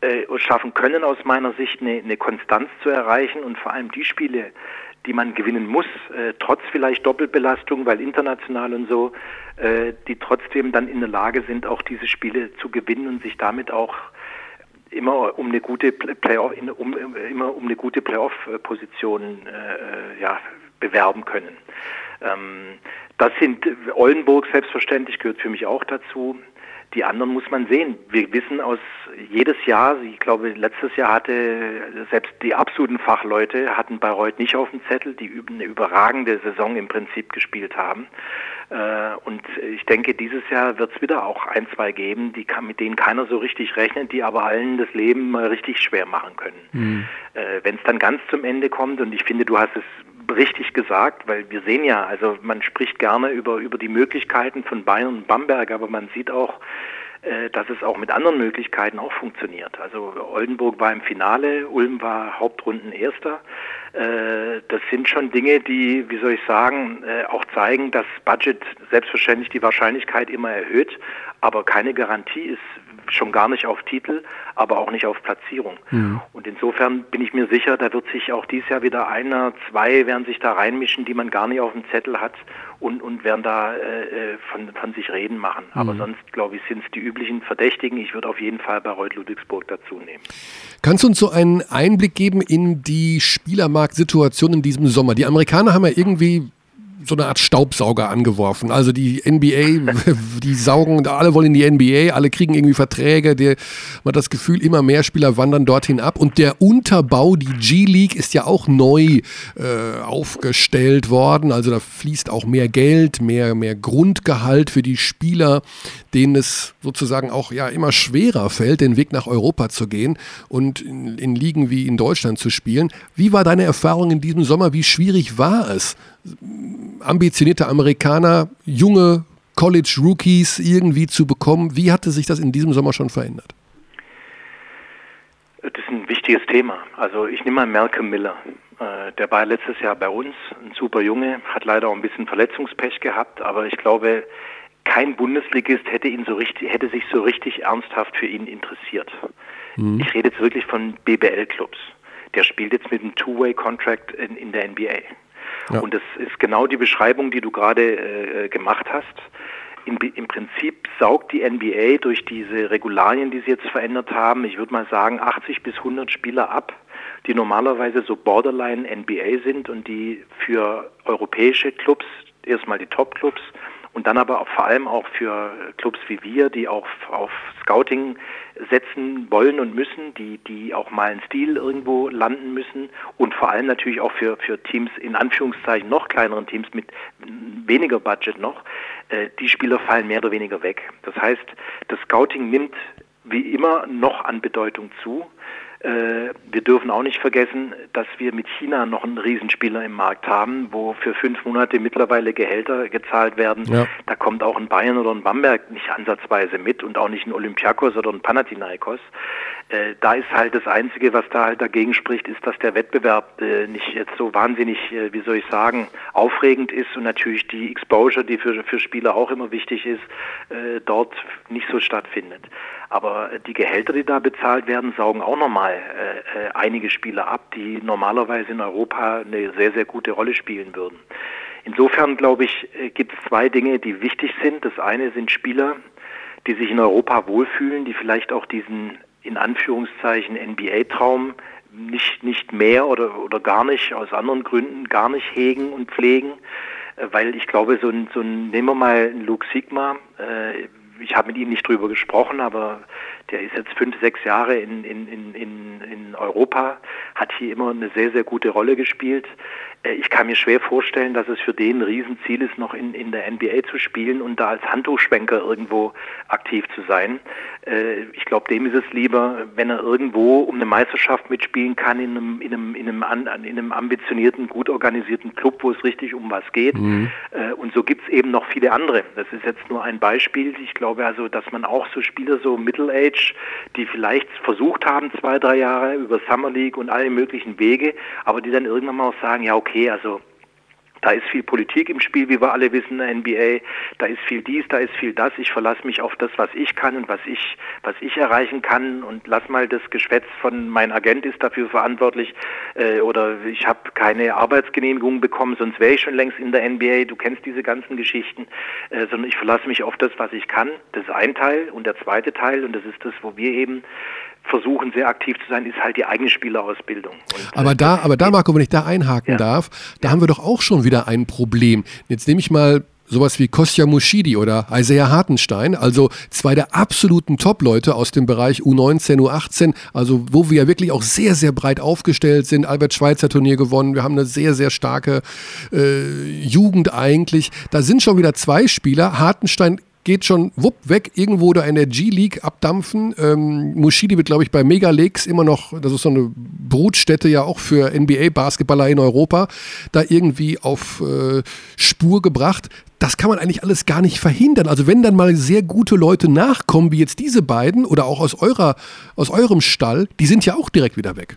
äh, schaffen können, aus meiner Sicht eine, eine Konstanz zu erreichen und vor allem die Spiele, die man gewinnen muss, äh, trotz vielleicht Doppelbelastung, weil international und so, äh, die trotzdem dann in der Lage sind, auch diese Spiele zu gewinnen und sich damit auch immer um eine gute Playoff, um, immer um eine gute Playoff-Position äh, ja, bewerben können. Ähm, das sind Oldenburg selbstverständlich gehört für mich auch dazu. Die anderen muss man sehen. Wir wissen aus jedes Jahr, ich glaube, letztes Jahr hatte selbst die absoluten Fachleute hatten Bayreuth nicht auf dem Zettel, die eine überragende Saison im Prinzip gespielt haben. Äh, und ich denke, dieses Jahr wird es wieder auch ein, zwei geben, die kann, mit denen keiner so richtig rechnet, die aber allen das Leben mal richtig schwer machen können. Mhm. Wenn es dann ganz zum Ende kommt, und ich finde, du hast es richtig gesagt, weil wir sehen ja, also man spricht gerne über, über die Möglichkeiten von Bayern und Bamberg, aber man sieht auch, äh, dass es auch mit anderen Möglichkeiten auch funktioniert. Also Oldenburg war im Finale, Ulm war Hauptrunden Erster. Äh, das sind schon Dinge, die, wie soll ich sagen, äh, auch zeigen, dass Budget selbstverständlich die Wahrscheinlichkeit immer erhöht, aber keine Garantie ist, schon gar nicht auf Titel, aber auch nicht auf Platzierung. Mhm. Und insofern bin ich mir sicher, da wird sich auch dieses Jahr wieder einer, zwei werden sich da reinmischen, die man gar nicht auf dem Zettel hat und, und werden da äh, äh von, von sich reden machen. Mhm. Aber sonst, glaube ich, sind es die üblichen Verdächtigen. Ich würde auf jeden Fall bei Reut Ludwigsburg dazu nehmen. Kannst du uns so einen Einblick geben in die Spielermarktsituation in diesem Sommer? Die Amerikaner haben ja irgendwie so eine Art Staubsauger angeworfen. Also die NBA, [LAUGHS] die saugen, alle wollen in die NBA, alle kriegen irgendwie Verträge. Der, man hat das Gefühl, immer mehr Spieler wandern dorthin ab. Und der Unterbau, die G-League, ist ja auch neu äh, aufgestellt worden. Also da fließt auch mehr Geld, mehr, mehr Grundgehalt für die Spieler, denen es sozusagen auch ja immer schwerer fällt, den Weg nach Europa zu gehen und in, in Ligen wie in Deutschland zu spielen. Wie war deine Erfahrung in diesem Sommer? Wie schwierig war es? Ambitionierte Amerikaner, junge College-Rookies irgendwie zu bekommen. Wie hatte sich das in diesem Sommer schon verändert? Das ist ein wichtiges Thema. Also ich nehme mal Malcolm Miller. Äh, der war letztes Jahr bei uns, ein super Junge, hat leider auch ein bisschen Verletzungspech gehabt, aber ich glaube, kein Bundesligist hätte ihn so richtig, hätte sich so richtig ernsthaft für ihn interessiert. Mhm. Ich rede jetzt wirklich von BBL-Clubs. Der spielt jetzt mit einem Two-Way-Contract in, in der NBA. Ja. Und das ist genau die Beschreibung, die du gerade äh, gemacht hast. In, Im Prinzip saugt die NBA durch diese Regularien, die sie jetzt verändert haben, ich würde mal sagen, 80 bis 100 Spieler ab, die normalerweise so Borderline NBA sind und die für europäische Clubs, erstmal die Top-Clubs und dann aber auch vor allem auch für Clubs wie wir, die auch auf Scouting setzen wollen und müssen, die, die auch mal einen Stil irgendwo landen müssen und vor allem natürlich auch für, für Teams in Anführungszeichen noch kleineren Teams mit weniger Budget noch, äh, die Spieler fallen mehr oder weniger weg. Das heißt, das Scouting nimmt wie immer noch an Bedeutung zu. Äh, wir dürfen auch nicht vergessen, dass wir mit China noch einen Riesenspieler im Markt haben, wo für fünf Monate mittlerweile Gehälter gezahlt werden. Ja. Da kommt auch ein Bayern oder ein Bamberg nicht ansatzweise mit und auch nicht ein Olympiakos oder ein Panathinaikos. Äh, da ist halt das Einzige, was da halt dagegen spricht, ist, dass der Wettbewerb äh, nicht jetzt so wahnsinnig, wie soll ich sagen, aufregend ist und natürlich die Exposure, die für, für Spieler auch immer wichtig ist, dort nicht so stattfindet. Aber die Gehälter, die da bezahlt werden, saugen auch nochmal äh, äh, einige Spieler ab, die normalerweise in Europa eine sehr, sehr gute Rolle spielen würden. Insofern, glaube ich, gibt es zwei Dinge, die wichtig sind. Das eine sind Spieler, die sich in Europa wohlfühlen, die vielleicht auch diesen in Anführungszeichen NBA-Traum nicht, nicht mehr oder, oder gar nicht, aus anderen Gründen gar nicht hegen und pflegen, äh, weil ich glaube, so ein, so ein nehmen wir mal einen Luke Sigma, äh, ich habe mit ihm nicht drüber gesprochen, aber der ist jetzt fünf, sechs Jahre in, in, in, in Europa, hat hier immer eine sehr, sehr gute Rolle gespielt. Äh, ich kann mir schwer vorstellen, dass es für den ein Riesenziel ist, noch in, in der NBA zu spielen und da als Handtuchschwenker irgendwo aktiv zu sein. Äh, ich glaube, dem ist es lieber, wenn er irgendwo um eine Meisterschaft mitspielen kann, in einem, in einem, in einem, in einem ambitionierten, gut organisierten Club, wo es richtig um was geht. Mhm. Äh, und so gibt es eben noch viele andere. Das ist jetzt nur ein Beispiel. Ich glaube also, dass man auch so Spieler, so Middle Age, die vielleicht versucht haben, zwei, drei Jahre über Summer League und alle möglichen Wege, aber die dann irgendwann mal auch sagen, ja, okay, also da ist viel Politik im Spiel, wie wir alle wissen der NBA. Da ist viel dies, da ist viel das. Ich verlasse mich auf das, was ich kann und was ich, was ich erreichen kann und lass mal das Geschwätz von mein Agent ist dafür verantwortlich äh, oder ich habe keine Arbeitsgenehmigung bekommen, sonst wäre ich schon längst in der NBA. Du kennst diese ganzen Geschichten, äh, sondern ich verlasse mich auf das, was ich kann. Das ist ein Teil und der zweite Teil und das ist das, wo wir eben versuchen, sehr aktiv zu sein, ist halt die eigene Spielerausbildung. Und, aber da, aber da, Marco, wenn ich da einhaken ja. darf, da ja. haben wir doch auch schon wieder ein Problem. Jetzt nehme ich mal sowas wie Kostja Mushidi oder Isaiah Hartenstein, also zwei der absoluten Top-Leute aus dem Bereich U19, U18, also wo wir ja wirklich auch sehr, sehr breit aufgestellt sind. Albert Schweitzer Turnier gewonnen, wir haben eine sehr, sehr starke äh, Jugend eigentlich. Da sind schon wieder zwei Spieler. Hartenstein geht schon wupp weg, irgendwo da in der G-League abdampfen. Ähm, Mushidi wird, glaube ich, bei Mega Lakes immer noch, das ist so eine Brutstätte ja auch für NBA-Basketballer in Europa, da irgendwie auf äh, Spur gebracht. Das kann man eigentlich alles gar nicht verhindern. Also wenn dann mal sehr gute Leute nachkommen, wie jetzt diese beiden oder auch aus eurer, aus eurem Stall, die sind ja auch direkt wieder weg.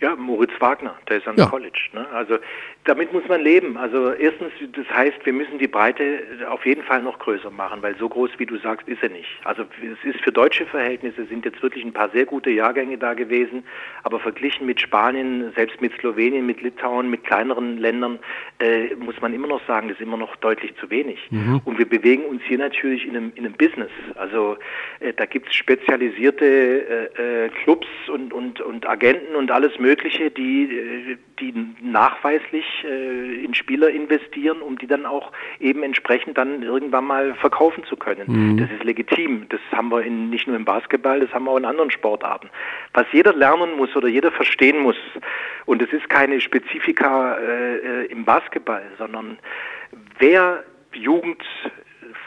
Ja, Moritz Wagner, der ist am ja. College. Ne? Also damit muss man leben. Also erstens, das heißt, wir müssen die Breite auf jeden Fall noch größer machen, weil so groß, wie du sagst, ist er nicht. Also es ist für deutsche Verhältnisse sind jetzt wirklich ein paar sehr gute Jahrgänge da gewesen, aber verglichen mit Spanien, selbst mit Slowenien, mit Litauen, mit kleineren Ländern, äh, muss man immer noch sagen, das ist immer noch deutlich zu wenig. Mhm. Und wir bewegen uns hier natürlich in einem, in einem Business. Also äh, da gibt es spezialisierte äh, äh, Clubs und, und, und Agenten und alles Mögliche, die, äh, die nachweislich äh, in Spieler investieren, um die dann auch eben entsprechend dann irgendwann mal verkaufen zu können. Mhm. Das ist legitim. Das haben wir in, nicht nur im Basketball, das haben wir auch in anderen Sportarten. Was jeder lernen muss oder jeder verstehen muss, und es ist keine Spezifika äh, im Basketball, sondern wer Jugend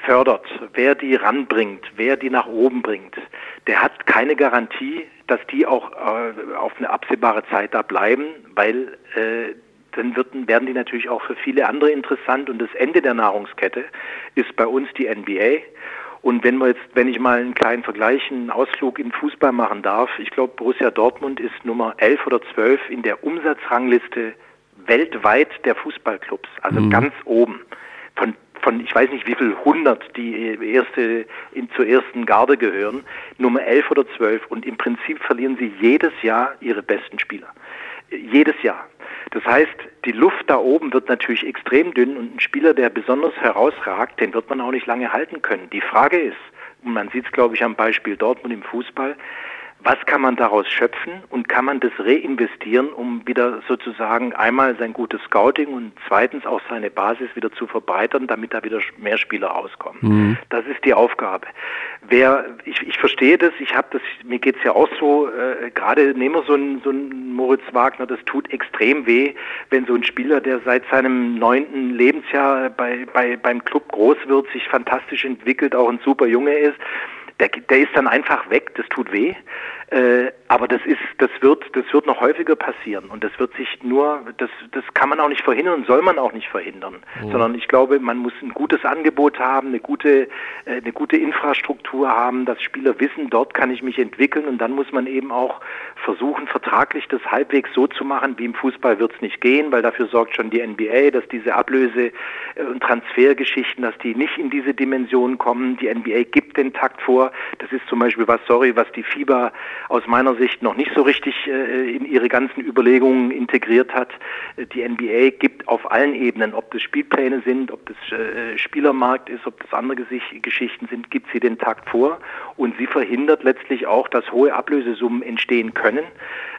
fördert, wer die ranbringt, wer die nach oben bringt, der hat keine Garantie, dass die auch äh, auf eine absehbare Zeit da bleiben, weil äh, dann wird, werden die natürlich auch für viele andere interessant und das Ende der Nahrungskette ist bei uns die NBA. Und wenn wir jetzt, wenn ich mal einen kleinen Vergleich, einen Ausflug in Fußball machen darf, ich glaube, Borussia Dortmund ist Nummer 11 oder 12 in der Umsatzrangliste weltweit der Fußballclubs, also mhm. ganz oben. Von, von, ich weiß nicht wie viel hundert, die erste, in, zur ersten Garde gehören, Nummer 11 oder 12. Und im Prinzip verlieren sie jedes Jahr ihre besten Spieler. Jedes Jahr. Das heißt, die Luft da oben wird natürlich extrem dünn und ein Spieler, der besonders herausragt, den wird man auch nicht lange halten können. Die Frage ist, und man sieht es, glaube ich, am Beispiel Dortmund im Fußball, was kann man daraus schöpfen und kann man das reinvestieren, um wieder sozusagen einmal sein gutes Scouting und zweitens auch seine Basis wieder zu verbreitern, damit da wieder mehr Spieler rauskommen. Mhm. Das ist die Aufgabe. Wer, ich, ich verstehe das, ich habe das, mir geht's ja auch so, äh, gerade nehmen wir so einen, so einen Moritz Wagner, das tut extrem weh, wenn so ein Spieler, der seit seinem neunten Lebensjahr bei, bei, beim Club groß wird, sich fantastisch entwickelt, auch ein super Junge ist, der, der ist dann einfach weg, das tut weh. Äh, aber das ist, das wird, das wird noch häufiger passieren und das wird sich nur, das, das kann man auch nicht verhindern und soll man auch nicht verhindern, mhm. sondern ich glaube, man muss ein gutes Angebot haben, eine gute, äh, eine gute Infrastruktur haben, dass Spieler wissen, dort kann ich mich entwickeln und dann muss man eben auch versuchen, vertraglich das halbwegs so zu machen, wie im Fußball wird es nicht gehen, weil dafür sorgt schon die NBA, dass diese Ablöse- äh, und Transfergeschichten, dass die nicht in diese Dimension kommen. Die NBA gibt den Takt vor. Das ist zum Beispiel was, sorry, was die FIBA aus meiner Sicht noch nicht so richtig äh, in ihre ganzen Überlegungen integriert hat. Die NBA gibt auf allen Ebenen, ob das Spielpläne sind, ob das äh, Spielermarkt ist, ob das andere Geschichten sind, gibt sie den Takt vor und sie verhindert letztlich auch, dass hohe Ablösesummen entstehen können Äh,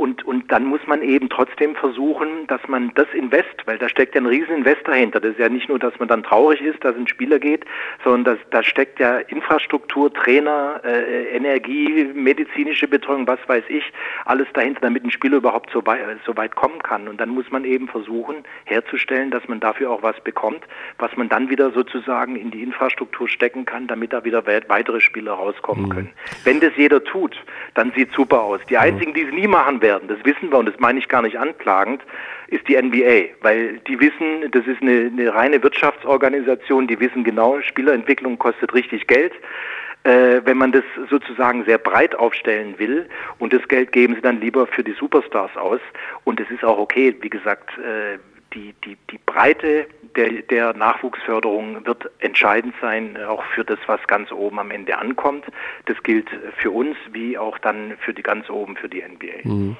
und, und dann muss man eben trotzdem versuchen, dass man das Invest, weil da steckt ja ein riesen Invest dahinter. Das ist ja nicht nur, dass man dann traurig ist, dass ein Spieler geht, sondern das, da steckt ja Infrastruktur, Trainer, äh, Energie, medizinische Betreuung, was weiß ich, alles dahinter, damit ein Spieler überhaupt so weit, so weit kommen kann. Und dann muss man eben versuchen herzustellen, dass man dafür auch was bekommt, was man dann wieder sozusagen in die Infrastruktur stecken kann, damit da wieder weitere Spieler rauskommen mhm. können. Wenn das jeder tut, dann sieht super aus. Die einzigen, die es nie machen werden, das wissen wir und das meine ich gar nicht anklagend, ist die NBA, weil die wissen, das ist eine, eine reine Wirtschaftsorganisation, die wissen genau, Spielerentwicklung kostet richtig Geld. Äh, wenn man das sozusagen sehr breit aufstellen will und das Geld geben sie dann lieber für die Superstars aus und es ist auch okay, wie gesagt, äh, die, die, die Breite der, der Nachwuchsförderung wird entscheidend sein, auch für das, was ganz oben am Ende ankommt. Das gilt für uns wie auch dann für die ganz oben, für die NBA. Mhm.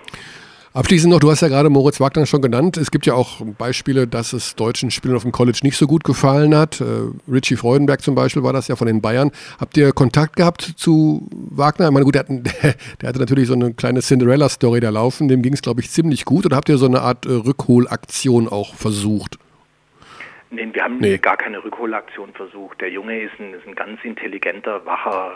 Abschließend noch, du hast ja gerade Moritz Wagner schon genannt. Es gibt ja auch Beispiele, dass es deutschen Spielern auf dem College nicht so gut gefallen hat. Äh, Richie Freudenberg zum Beispiel war das ja von den Bayern. Habt ihr Kontakt gehabt zu Wagner? Ich meine, gut, der, hat, [LAUGHS] der hatte natürlich so eine kleine Cinderella-Story da laufen. Dem ging es, glaube ich, ziemlich gut. Oder habt ihr so eine Art äh, Rückholaktion auch versucht? Nee, wir haben nee. gar keine Rückholaktion versucht. Der Junge ist ein, ist ein ganz intelligenter, wacher,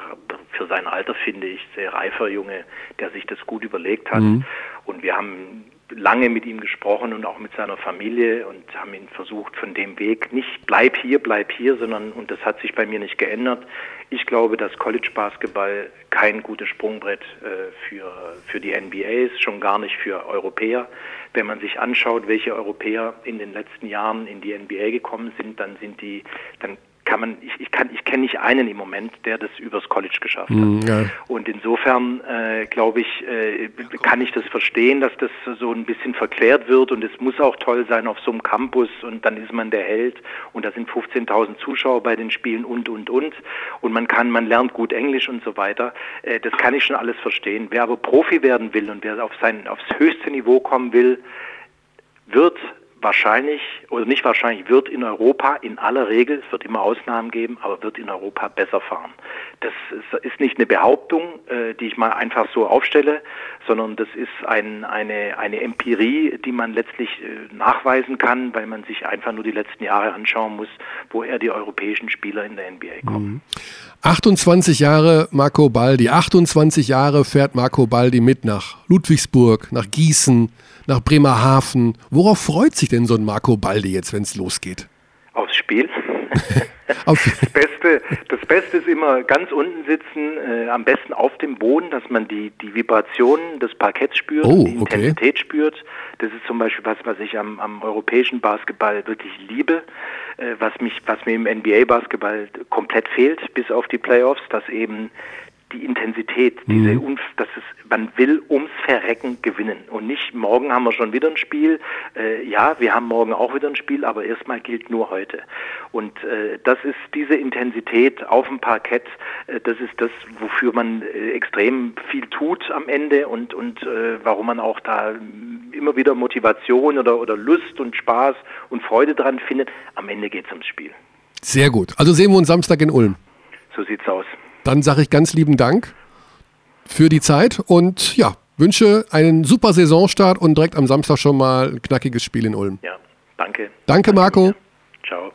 für sein Alter finde ich, sehr reifer Junge, der sich das gut überlegt hat. Mhm. Und wir haben lange mit ihm gesprochen und auch mit seiner Familie und haben ihn versucht von dem Weg nicht bleib hier, bleib hier, sondern und das hat sich bei mir nicht geändert. Ich glaube, dass College Basketball kein gutes Sprungbrett äh, für für die NBA ist, schon gar nicht für Europäer. Wenn man sich anschaut, welche Europäer in den letzten Jahren in die NBA gekommen sind, dann sind die dann kann man, ich, ich kann, ich kenne nicht einen im Moment, der das übers College geschafft hat. Mm, ja. Und insofern äh, glaube ich, äh, kann ich das verstehen, dass das so ein bisschen verklärt wird und es muss auch toll sein auf so einem Campus und dann ist man der Held und da sind 15.000 Zuschauer bei den Spielen und und und und man kann, man lernt gut Englisch und so weiter. Äh, das kann ich schon alles verstehen. Wer aber Profi werden will und wer auf sein aufs höchste Niveau kommen will, wird wahrscheinlich oder nicht wahrscheinlich wird in Europa in aller Regel, es wird immer Ausnahmen geben, aber wird in Europa besser fahren. Das ist nicht eine Behauptung, äh, die ich mal einfach so aufstelle, sondern das ist ein, eine, eine Empirie, die man letztlich äh, nachweisen kann, weil man sich einfach nur die letzten Jahre anschauen muss, woher die europäischen Spieler in der NBA kommen. 28 mhm. Jahre Marco Baldi, 28 Jahre fährt Marco Baldi mit nach Ludwigsburg, nach Gießen, nach Bremerhaven. Worauf freut sich denn so ein Marco Baldi jetzt, wenn es losgeht? Aufs Spiel. [LAUGHS] das, Beste, das Beste ist immer ganz unten sitzen, äh, am besten auf dem Boden, dass man die, die Vibrationen des Parketts spürt, oh, die Intensität okay. spürt. Das ist zum Beispiel was, was ich am, am europäischen Basketball wirklich liebe, äh, was mich, was mir im NBA-Basketball komplett fehlt, bis auf die Playoffs, dass eben die Intensität, diese mhm. dass es, man will ums Verrecken gewinnen und nicht morgen haben wir schon wieder ein Spiel. Äh, ja, wir haben morgen auch wieder ein Spiel, aber erstmal gilt nur heute. Und äh, das ist diese Intensität auf dem Parkett, äh, das ist das, wofür man äh, extrem viel tut am Ende und und äh, warum man auch da immer wieder Motivation oder oder Lust und Spaß und Freude dran findet. Am Ende geht es ums Spiel. Sehr gut. Also sehen wir uns Samstag in Ulm. So sieht's aus. Dann sage ich ganz lieben Dank für die Zeit und ja, wünsche einen super Saisonstart und direkt am Samstag schon mal ein knackiges Spiel in Ulm. Ja, danke. Danke, Marco. Ciao.